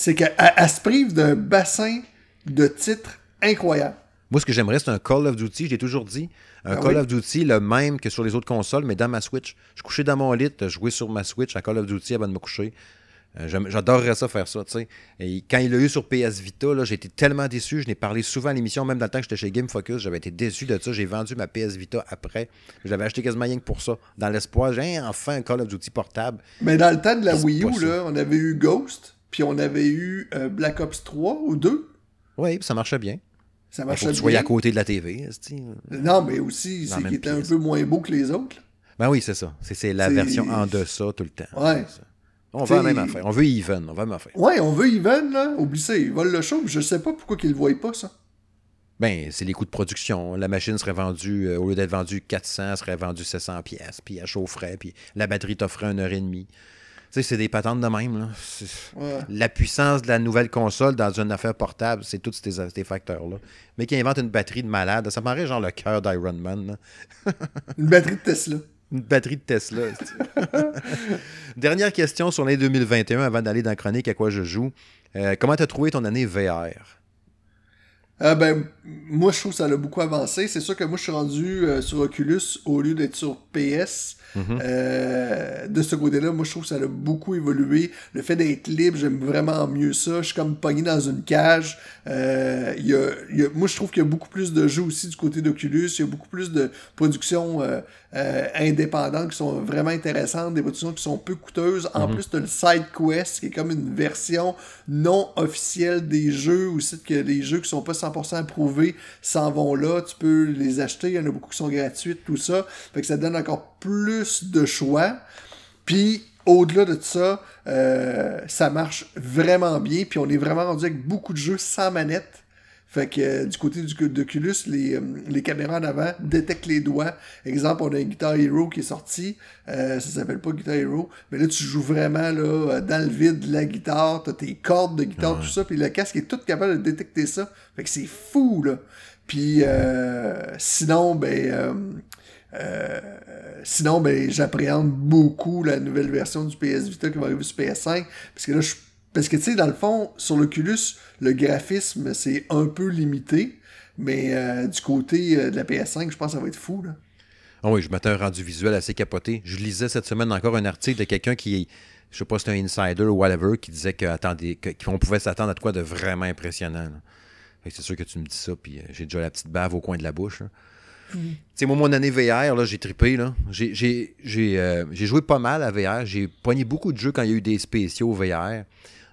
c'est qu'elle se prive d'un bassin de titres incroyable. Moi, ce que j'aimerais, c'est un Call of Duty, je l'ai toujours dit. Un ah Call of Duty, le même que sur les autres consoles, mais dans ma Switch. Je couchais dans mon lit, jouer sur ma Switch à Call of Duty avant de me coucher. Euh, j'adorerais ça faire ça, tu sais. Et quand il l'a eu sur PS Vita, j'ai été tellement déçu. Je n'ai parlé souvent à l'émission, même dans le temps que j'étais chez Game Focus. J'avais été déçu de ça. J'ai vendu ma PS Vita après. J'avais acheté quasiment rien que pour ça. Dans l'espoir, j'ai enfin un Call of Duty portable. Mais dans le temps de la Wii U, là, on avait eu Ghost. Puis on avait eu euh, Black Ops 3 ou 2. Oui, ça marchait bien. Ça marchait bien. Tu voyais à côté de la TV. Non, mais aussi, c'est qu'il était un peu moins beau que les autres. Ben oui, c'est ça. C'est la version en deçà tout le temps. Ouais. On veut la même affaire. On veut even. On veut la même affaire. Ouais, on veut even, là. Oublie ça. Ils volent le show. Je sais pas pourquoi qu'ils le voient pas, ça. Ben, c'est les coûts de production. La machine serait vendue, euh, au lieu d'être vendue 400, elle serait vendue 700 pièces, puis elle chaufferait, puis la batterie t'offrait une heure et demie sais, c'est des patentes de même. Là. La puissance de la nouvelle console dans une affaire portable, c'est tous ces, facteurs-là. Mais qui invente une batterie de malade, ça m'arrête genre le cœur d'Iron Man. une batterie de Tesla. Une batterie de Tesla. Dernière question sur l'année 2021 avant d'aller dans la chronique à quoi je joue. Euh, comment tu as trouvé ton année VR? Euh, ben, moi, je trouve que ça a beaucoup avancé. C'est sûr que moi, je suis rendu euh, sur Oculus au lieu d'être sur PS. Mhm. Euh, de ce côté-là, moi, je trouve que ça a beaucoup évolué. Le fait d'être libre, j'aime vraiment mieux ça. Je suis comme pogné dans une cage. Euh, y a, moi, je trouve qu'il y a beaucoup plus de jeux aussi du côté d'Oculus. Il y a beaucoup plus de productions euh, indépendantes qui sont vraiment intéressantes, des productions qui sont peu coûteuses. En mhm. plus, tu as le Side Quest, qui est comme une version non officielle des jeux, aussi que les jeux qui sont pas 100% approuvés s'en vont là. Tu peux les acheter. Il y en a beaucoup qui sont gratuits, tout ça. Fait que ça donne encore plus de choix. Puis, au-delà de ça, euh, ça marche vraiment bien. Puis on est vraiment rendu avec beaucoup de jeux sans manette. Fait que euh, du côté du d'Oculus, les, euh, les caméras en avant détectent les doigts. Exemple, on a un Guitar Hero qui est sorti. Euh, ça s'appelle pas Guitar Hero. Mais là, tu joues vraiment là, dans le vide de la guitare. T'as tes cordes de guitare, tout ça. Puis le casque est tout capable de détecter ça. Fait que c'est fou, là. Puis sinon, ben... sinon, ben, j'appréhende beaucoup la nouvelle version du PS Vita qui va arriver sur PS5. Parce que tu sais, dans le fond, sur l'Oculus, le graphisme, c'est un peu limité. Mais euh, du côté euh, de la PS5, je pense que ça va être fou. Ah oui, je m'attends un rendu visuel assez capoté. Je lisais cette semaine encore un article de quelqu'un qui, je sais pas si c'est un insider ou whatever, qui disait qu'on pouvait s'attendre à quoi de vraiment impressionnant. C'est sûr que tu me dis ça, puis euh, j'ai déjà la petite bave au coin de la bouche. Tu sais, moi, mon année VR, là, j'ai trippé. Là. J'ai, joué pas mal à VR. J'ai poigné beaucoup de jeux quand il y a eu des spéciaux VR.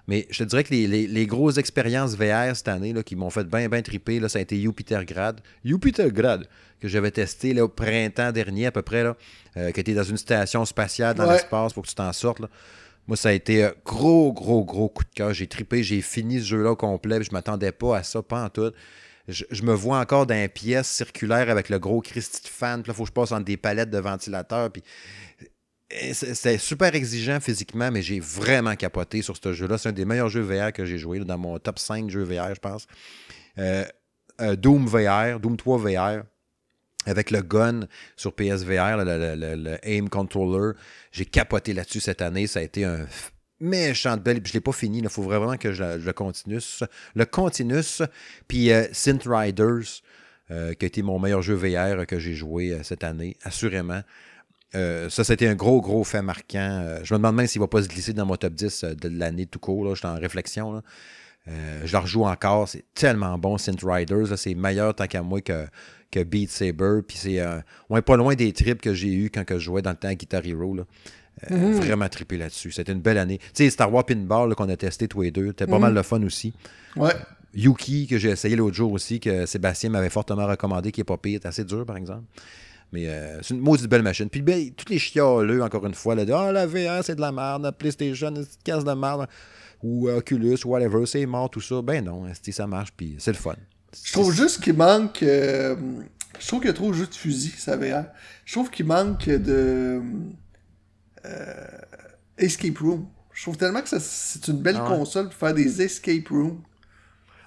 Mais je te dirais que les, grosses expériences VR cette année là, qui m'ont fait bien, bien triper, là, ça a été Jupitergrad. Jupitergrad, que j'avais testé là, au printemps dernier à peu près, là, euh, qui était dans une station spatiale dans l'espace pour que tu t'en sortes. Moi, ça a été un gros, gros, gros coup de cœur. J'ai tripé, j'ai fini ce jeu-là au complet. Je m'attendais pas à ça, pas en tout. Je, me vois encore dans une pièce circulaire avec le gros Christy fan. Puis là, il faut que je passe entre des palettes de ventilateurs. Puis c'était super exigeant physiquement, mais j'ai vraiment capoté sur ce jeu-là. C'est un des meilleurs jeux VR que j'ai joué, dans mon top 5 jeux VR, je pense. Euh, euh, Doom VR, Doom 3 VR, avec le gun sur PSVR, le, Aim Controller. J'ai capoté là-dessus cette année. Ça a été un méchant de belle. Je ne l'ai pas fini. Il faut vraiment que je, le continue. Le continue. Puis euh, Synth Riders, qui a été mon meilleur jeu VR que j'ai joué cette année, assurément. Euh, ça, c'était un gros, gros fait marquant. Euh, je me demande même s'il ne va pas se glisser dans mon top 10 euh, de l'année tout court. Je suis en réflexion. je le rejoue encore. C'est tellement bon, Synth Riders. C'est meilleur tant qu'à moi que, que Beat Saber. Puis c'est pas loin des trips que j'ai eu quand je jouais dans le temps à Guitar Hero. Mm-hmm. Vraiment trippé là-dessus. C'était une belle année. Tu sais, Star Wars Pinball qu'on a testé tous les deux. C'était pas mm-hmm. mal de fun aussi. Ouais. Yuki, que j'ai essayé l'autre jour aussi, que Sébastien m'avait fortement recommandé, qui est pas pire. C'est assez dur, par exemple. Mais euh, c'est une maudite belle machine. Puis ben, toutes les chialeux, encore une fois, là, de Ah, la VR, c'est de la merde, la PlayStation, c'est une casse de merde, ou Oculus, whatever, c'est mort, tout ça. Ben non, ça marche, puis c'est le fun. Je trouve juste qu'il manque. Euh, je trouve qu'il y a trop juste de fusil, ça VR. Je trouve qu'il manque de. Euh, escape Room. Je trouve tellement que c'est une belle ah console pour faire des escape rooms.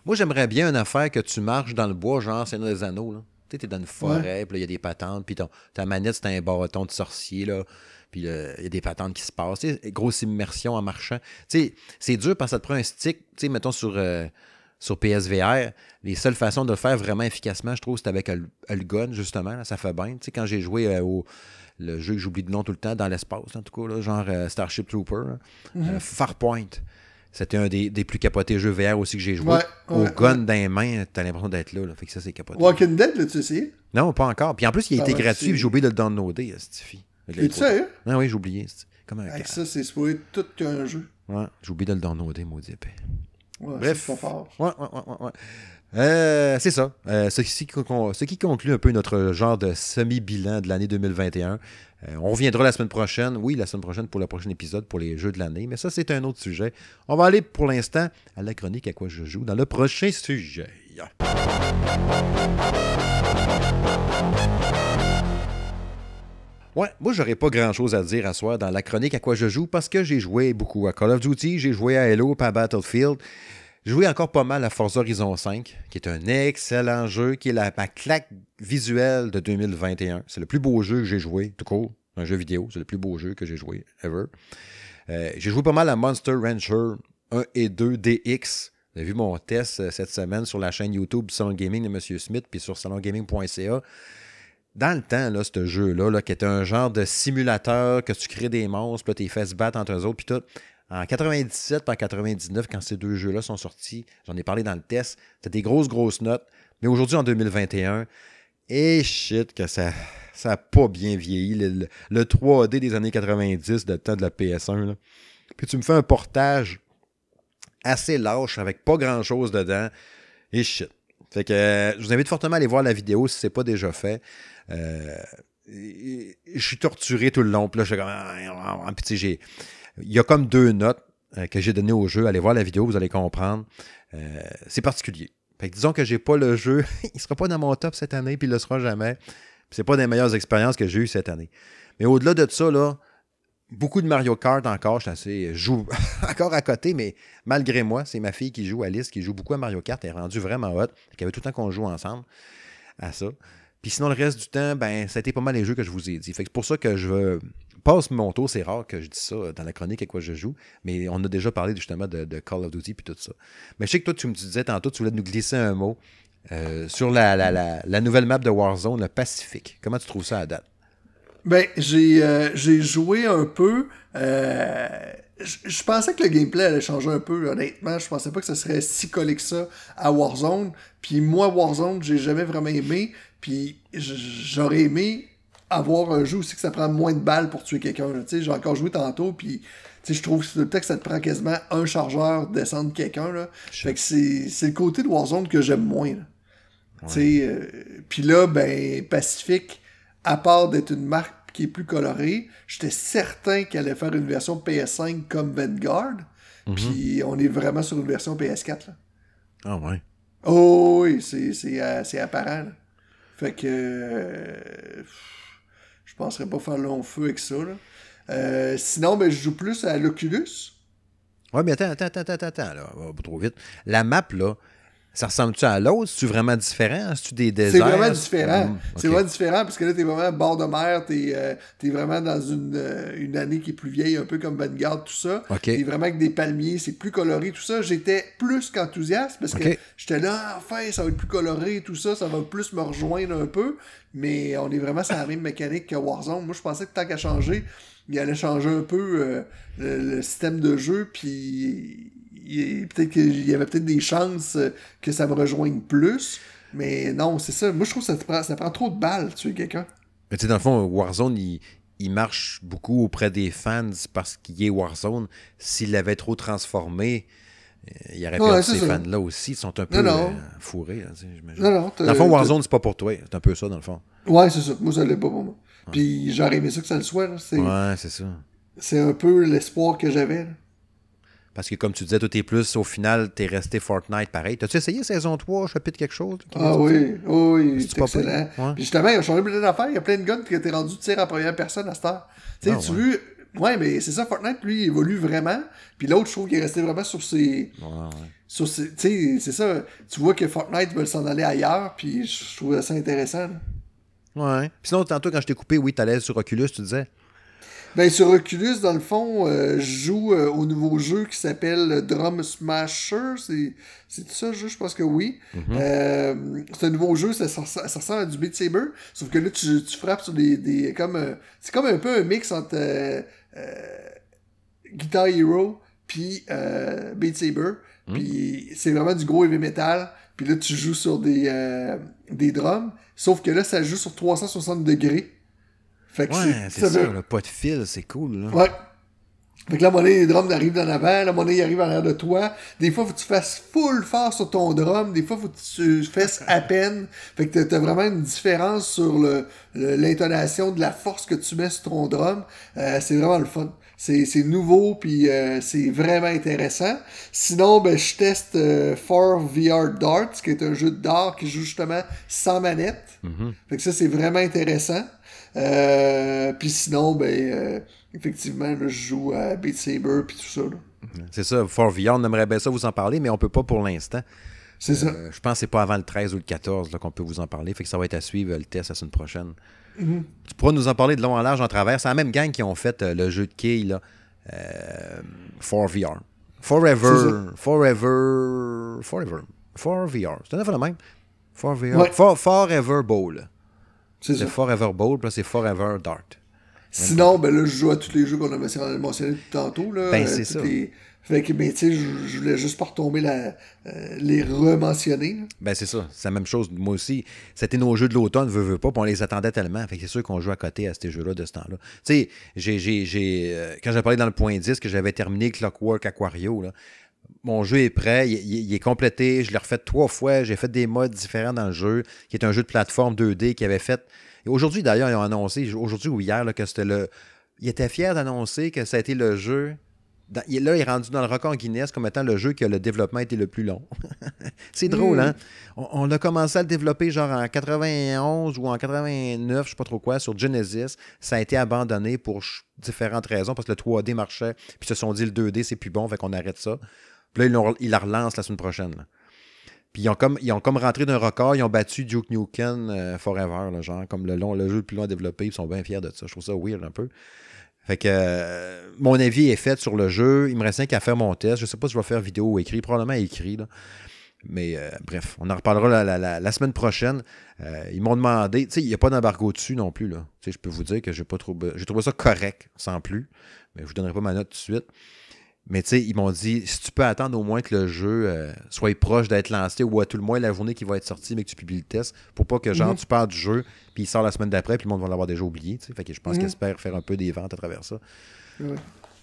Moi, j'aimerais bien une affaire que tu marches dans le bois, genre c'est des anneaux. Là. Tu es dans une forêt, puis il y a des patentes, puis ta manette, c'est un bâton de sorcier, là. Puis il y a des patentes qui se passent. grosse immersion en marchant. c'est dur parce que ça te prend un stick, tu mettons sur, euh, sur PSVR. Les seules façons de le faire vraiment efficacement, je trouve, c'est avec le gun, justement. ça fait bien. quand j'ai joué euh, au le jeu que j'oublie de nom tout le temps, dans l'espace, en tout cas, genre euh, Starship Trooper, mm-hmm. Farpoint. C'était un des, plus capotés jeux VR aussi que j'ai joué. Au gun dans les mains, t'as l'impression d'être là, Fait que ça, c'est capoté. Walking Dead, l'as-tu essayé? Non, pas encore. Puis en plus, il a ah été gratuit, j'ai oublié de le downloader, Stiffy. Tu sais, Ah oui, j'ai oublié. Comme un Avec ça, c'est supposé tout qu'un jeu. Ouais, j'ai oublié de le downloader, maudit épais. Ouais, Bref. Pas fort. Ouais, ouais, ouais, ouais. Euh, c'est ça. Euh, ce, qui, conclut un peu notre genre de semi-bilan de l'année 2021. Euh, on reviendra la semaine prochaine, oui, la semaine prochaine pour le prochain épisode pour les jeux de l'année, mais ça, c'est un autre sujet. On va aller pour l'instant à la chronique à quoi je joue dans le prochain sujet. Ouais, moi j'aurais pas grand chose à dire à soir dans la chronique à quoi je joue parce que j'ai joué beaucoup à Call of Duty, j'ai joué à Halo, pas à Battlefield. Joué encore pas mal à Forza Horizon 5, qui est un excellent jeu, qui est la, ma claque visuelle de 2021. C'est le plus beau jeu que j'ai joué, tout court, un jeu vidéo. C'est le plus beau jeu que j'ai joué ever. Euh, j'ai joué pas mal à Monster Rancher 1 et 2 DX. Vous avez vu mon test euh, cette semaine sur la chaîne YouTube Salon Gaming de M. Smith, puis sur salongaming.ca. Dans le temps, là, ce jeu-là, là, qui était un genre de simulateur que tu crées des monstres, puis tu fait se battre entre eux autres, puis tout. En 97 et en 99, quand ces deux jeux-là sont sortis, j'en ai parlé dans le test, c'était des grosses, grosses notes. Mais aujourd'hui, en 2021, et shit, que ça n'a pas bien vieilli. Le, 3D des années 90, de temps de la PS1. Puis tu me fais un portage assez lâche, avec pas grand-chose dedans. Et shit. Fait que euh, je vous invite fortement à aller voir la vidéo si ce n'est pas déjà fait. Euh, je suis torturé tout le long. Puis là, je suis comme. Ah, ah, ah, puis j'ai il y a comme deux notes euh, que j'ai données au jeu. Allez voir la vidéo, vous allez comprendre. Euh, c'est particulier. Fait que disons que j'ai pas le jeu, il sera pas dans mon top cette année, puis il le sera jamais. C'est pas des meilleures expériences que j'ai eues cette année. Mais au-delà de ça, là, beaucoup de Mario Kart encore. Je, assez, je joue encore à côté, mais malgré moi, c'est ma fille qui joue, Alice, qui joue beaucoup à Mario Kart. Elle est rendue vraiment hot. Il y avait tout le temps qu'on joue ensemble à ça. Puis sinon, le reste du temps, ben, ça a été pas mal les jeux que je vous ai dit. Fait que c'est pour ça que je passe mon tour. C'est rare que je dis ça dans la chronique à quoi je joue. Mais on a déjà parlé justement de, Call of Duty puis tout ça. Mais je sais que toi, tu me disais tantôt, tu voulais nous glisser un mot euh, sur la, la, nouvelle map de Warzone, le Pacifique. Comment tu trouves ça à date? Ben, j'ai euh, joué un peu. Euh, je pensais que le gameplay allait changer un peu, honnêtement. Je pensais pas que ça serait si collé que ça à Warzone. Puis moi, Warzone, j'ai jamais vraiment aimé. Puis j'aurais aimé avoir un jeu aussi que ça prend moins de balles pour tuer quelqu'un. J'ai encore joué tantôt, puis je trouve que peut-être que ça te prend quasiment un chargeur de descendre quelqu'un. Là. Fait que c'est le côté de Warzone que j'aime moins. Euh, puis là, ben, Pacific, à part d'être une marque qui est plus colorée, j'étais certain qu'elle allait faire une version PS5 comme Vanguard. Mhm. Puis on est vraiment sur une version PS4. Ah ouais. Oh oui, c'est euh, apparent. Fait que. Euh, je penserais pas faire long feu avec ça. Là. Euh, sinon, ben, je joue plus à l'Oculus. Ouais, mais attends, attends, attends, attends, attends, là, va pas trop vite. La map, là, ça ressemble-tu à l'autre? C'est-tu vraiment différent? C'est-tu des déserts? C'est vraiment différent. Hum, c'est vraiment différent parce que là, t'es vraiment bord de mer, t'es euh, es vraiment dans une, euh, une, année qui est plus vieille, un peu comme Vanguard, tout ça. T'es vraiment avec des palmiers, c'est plus coloré, tout ça. J'étais plus qu'enthousiaste parce que j'étais là, enfin, ça va être plus coloré, tout ça, ça va plus me rejoindre un peu. Mais on est vraiment sur la même mécanique que Warzone. Moi, je pensais que tant qu'à changer, il allait changer un peu euh, le, système de jeu, puis peut-être qu'il y avait peut-être des chances euh, que ça me rejoigne plus. Mais non, c'est ça. Moi, je trouve que ça, prend, ça prend trop de balles, tuer quelqu'un. Mais tu sais, dans le fond, Warzone, il, marche beaucoup auprès des fans parce qu'il est Warzone. S'il l'avait trop transformé, euh, il aurait perdu ces fans-là aussi. Ils sont un peu euh, fourrés, non, non, Dans le fond, Warzone, c'est pas pour toi. C'est un peu ça, dans le fond. Ouais, c'est ça. Moi, ça l'est pas pour moi. Puis j'aurais aimé ça que ça le soit. Ouais, c'est ça. C'est un peu l'espoir que j'avais. Parce que comme tu disais, tout est plus, au final, t'es resté Fortnite pareil. T'as-tu essayé saison 3, chapitre quelque chose? Ah oui, oui, c'est excellent. Puis justement, il a changé plein d'affaires. Il y a plein de guns qui étaient rendus tir en première personne à cette heure. Tu sais, ah, tu veux... Ouais, mais c'est ça, Fortnite, lui, il évolue vraiment. Puis l'autre, je trouve qu'il est resté vraiment sur ses... Ouais, sur ses... Tu sais, c'est ça. Tu vois que Fortnite veut s'en aller ailleurs, puis je trouve ça intéressant. Ouais. Puis sinon, tantôt, quand je t'ai coupé, oui, t'allais sur Oculus, tu disais... Ben, sur Oculus, dans le fond, euh, je joue euh, au nouveau jeu qui s'appelle Drum Smasher. C'est, c'est ça, jeu? Je pense que oui. Mhm. Euh, c'est un nouveau jeu, ça, ça, ressemble à du Beat Saber. Sauf que là, tu, tu frappes sur des. des comme, c'est comme un peu un mix entre Guitar Hero puis Beat Saber. Mhm. Puis c'est vraiment du gros heavy metal. Puis là, tu joues sur des, des drums. Sauf que là, ça joue sur 360 degrés. Fait que ouais, c'est ça, le pas de fil, c'est cool. Là. Ouais. Fait que la monnaie, les drums arrivent en avant, la monnaie arrive en arrière de toi. Des fois, faut que tu fasses full fort sur ton drum, des fois, faut que tu fasses à peine. Fait que t'as vraiment une différence sur l'intonation de la force que tu mets sur ton drum. Euh, c'est vraiment le fun. C'est nouveau, puis euh, c'est vraiment intéressant. Sinon, ben, je teste euh, 4 VR Darts, qui est un jeu de dart qui joue justement sans manette. Mm-hmm. Fait que ça, c'est vraiment intéressant. Euh, puis sinon, ben, euh, effectivement, je joue à Beat Saber puis tout ça. C'est ça, For VR, on aimerait bien ça vous en parler, mais on peut pas pour l'instant. C'est ça. Euh, je pense que c'est pas avant le 13 ou le 14 qu'on peut vous en parler. Fait que ça va être à suivre le test la semaine prochaine. Mm-hmm. Tu pourras nous en parler de long en large en travers. C'est la même gang qui ont fait le jeu de Key là, for VR. Forever. Forever. Forever. For VR. C'est un affaire le même. For VR. For, forever Bowl. C'est Forever Bowl, puis c'est Forever Dart. Sinon, ben là, je joue à tous les jeux qu'on a mentionné tantôt. Là, ben, c'est ça. Fait que, ben, tu sais, je, voulais juste pas retomber la, euh, les rementionner. Ben, c'est ça. C'est la même chose. Moi aussi, c'était nos jeux de l'automne, veut, veut pas, puis on les attendait tellement. Fait que c'est sûr qu'on joue à côté à ces jeux-là de ce temps-là. Tu sais, j'ai, j'ai, euh, quand j'ai parlé dans le point 10 que j'avais terminé Clockwork Aquario, là, mon jeu est prêt, il, est complété, je l'ai refait trois fois, j'ai fait des modes différents dans le jeu, qui est un jeu de plateforme 2D qui avait fait. Et aujourd'hui, d'ailleurs, ils ont annoncé, aujourd'hui ou hier, que c'était le. Il était fier d'annoncer que ça a été le jeu là, il est rendu dans le record Guinness comme étant le jeu qui a le développement été le plus long. c'est drôle, Mm. hein? On, on a commencé à le développer genre en 91 ou en 89, je sais pas trop quoi, sur Genesis. Ça a été abandonné pour différentes raisons, parce que le 3D marchait, puis ils se sont dit le 2D, c'est plus bon, fait qu'on arrête ça. Puis là, ils, la relancent la semaine prochaine. Puis ils ont comme, ils comme rentré d'un record, ils ont battu Duke Nukem euh, Forever, genre, comme le, long, le jeu le plus long développé, ils sont bien fiers de ça. Je trouve ça weird un peu. Fait que euh, mon avis est fait sur le jeu. Il me reste rien qu'à faire mon test. Je sais pas si je vais faire vidéo ou écrit, probablement écrit. Mais euh, bref, on en reparlera la, semaine prochaine. Ils m'ont demandé, tu sais, il n'y a pas d'embargo dessus non plus. Là. Je peux vous dire que j'ai pas trouvé. Ça correct, sans plus. Mais je vous donnerai pas ma note tout de suite. Mais tu sais, ils m'ont dit, si tu peux attendre au moins que le jeu euh, soit proche d'être lancé ou à tout le moins la journée qui va être sortie, mais que tu publies le test, pour pas que genre Mhm. tu parles du jeu, puis il sort la semaine d'après, puis le monde va l'avoir déjà oublié. Fait que je pense Mhm. qu'ils espèrent faire un peu des ventes à travers ça. Ouais.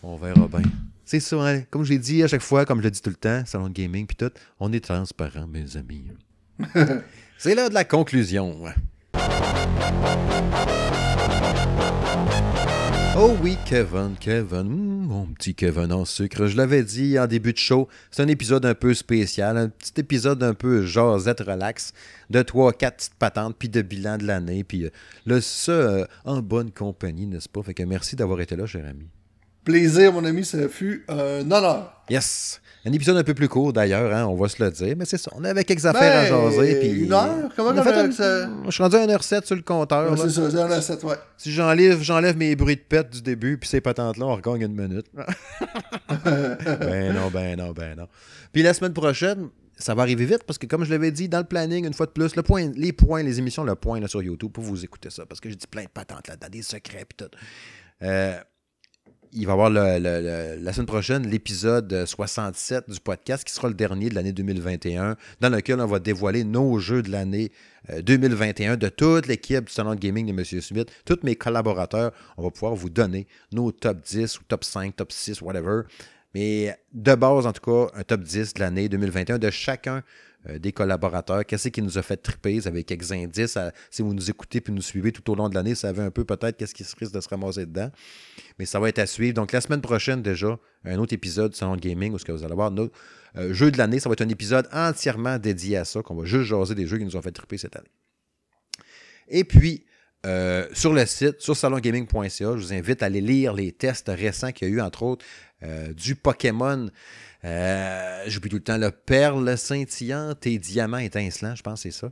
On verra bien. C'est ça, hein. comme je l'ai dit à chaque fois, comme je le dis tout le temps, salon de gaming, puis tout, on est transparent, mes amis. C'est l'heure de la conclusion. Oh oui, Kevin, Kevin, hum, mon petit Kevin en sucre. Je l'avais dit en début de show, c'est un épisode un peu spécial, un petit épisode un peu jasette relax, de trois, quatre petites patentes, puis de bilan de l'année, puis euh, là, ça euh, en bonne compagnie, n'est-ce pas? Fait que merci d'avoir été là, cher ami. Plaisir, mon ami, ça fut un honneur. Yes! Un épisode un peu plus court d'ailleurs, hein, on va se le dire, mais c'est ça. On avait quelques affaires à Ben, jaser. Puis... une heure? Comment On a fait un- ça- Je suis rendu à 1h07 sur le compteur. Ouais, c'est ça, ouais. Si j'enlève, j'enlève mes bruits de pète du début, puis ces patentes-là, on regagne une minute. ben non, ben non, ben non. Puis la semaine prochaine, ça va arriver vite, parce que comme je l'avais dit, dans le planning, une fois de plus, le point, les points, les émissions, le point là, sur YouTube, pour vous écouter ça, parce que j'ai dit plein de patentes là-dedans, des secrets, puis tout. Euh, il va y avoir la semaine prochaine l'épisode 67 du podcast qui sera le dernier de l'année 2021, dans lequel on va dévoiler nos jeux de l'année euh, 2021 de toute l'équipe du Salon de Gaming de M. Smith, tous mes collaborateurs. On va pouvoir vous donner nos top 10 ou top 5, top 6, whatever. Mais de base, en tout cas, un top 10 de l'année 2021 de chacun euh, des collaborateurs. Qu'est-ce qui nous a fait triper? Vous avez quelques si vous nous écoutez puis nous suivez tout au long de l'année, vous savez un peu peut-être qu'est-ce qui se risque de se ramasser dedans. Mais ça va être à suivre. Donc, la semaine prochaine, déjà, un autre épisode du Salon Gaming où ce que vous allez voir notre euh, jeu de l'année. Ça va être un épisode entièrement dédié à ça, qu'on va juste jaser des jeux qui nous ont fait triper cette année. Et puis, euh, sur le site, sur salongaming.ca, je vous invite à aller lire les tests récents qu'il y a eu, entre autres, du Pokémon. Euh, J'oublie tout le temps le perle scintillante et diamant étincelant, je pense que c'est ça.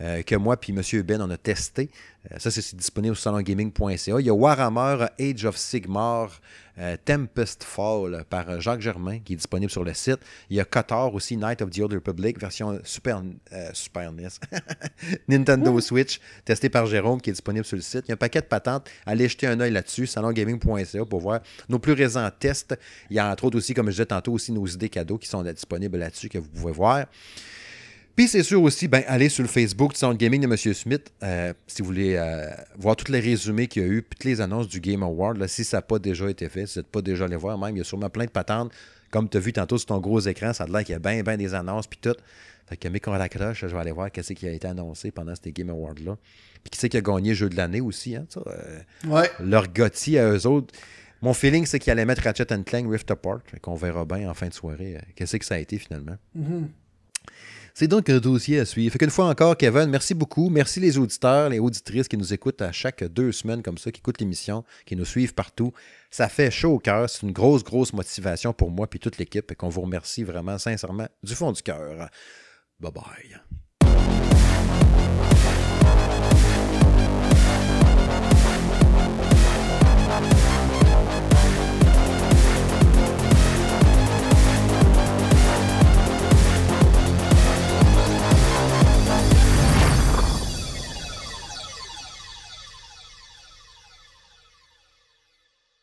euh, que moi puis M. Ben on a testé. Euh, ça, c'est disponible sur salongaming.ca. Il y a Warhammer Age of Sigmar euh, Tempest Fall par euh, Jacques Germain qui est disponible sur le site. Il y a Kotor aussi, Night of the Old Republic, version Super, euh, Super NES. Nintendo Switch, testé par Jérôme, qui est disponible sur le site. Il y a un paquet de patentes. Allez jeter un œil là-dessus, salongaming.ca pour voir nos plus récents tests. Il y a entre autres aussi, comme je disais tantôt, aussi nos idées cadeaux qui sont là- disponibles là-dessus que vous pouvez voir. Puis c'est sûr aussi, ben, allez sur le Facebook du Sound Gaming de M. Smith euh, si vous voulez euh, voir tous les résumés qu'il y a eu, puis toutes les annonces du Game Award, là, si ça n'a pas déjà été fait, si vous n'êtes pas déjà allé voir, même, il y a sûrement plein de patentes. Comme tu as vu tantôt sur ton gros écran, ça a l'air qu'il y a bien, bien des annonces, puis tout. Fait que, mais qu'on raccroche, je vais aller voir qu'est-ce qui a été annoncé pendant ces Game Awards-là. Puis qui c'est qui a gagné jeu de l'année aussi, hein, ça, euh, Ouais. leur Gotti à eux autres. Mon feeling, c'est qu'ils allaient mettre Ratchet Clank Rift Apart. Fait qu'on verra bien en fin de soirée euh, qu'est-ce que ça a été finalement. Mhm. C'est donc un dossier à suivre. Fait qu'une fois encore, Kevin, merci beaucoup. Merci les auditeurs, les auditrices qui nous écoutent à chaque deux semaines comme ça, qui écoutent l'émission, qui nous suivent partout. Ça fait chaud au cœur. C'est une grosse, grosse motivation pour moi et toute l'équipe. Et qu'on vous remercie vraiment sincèrement du fond du cœur. Bye bye.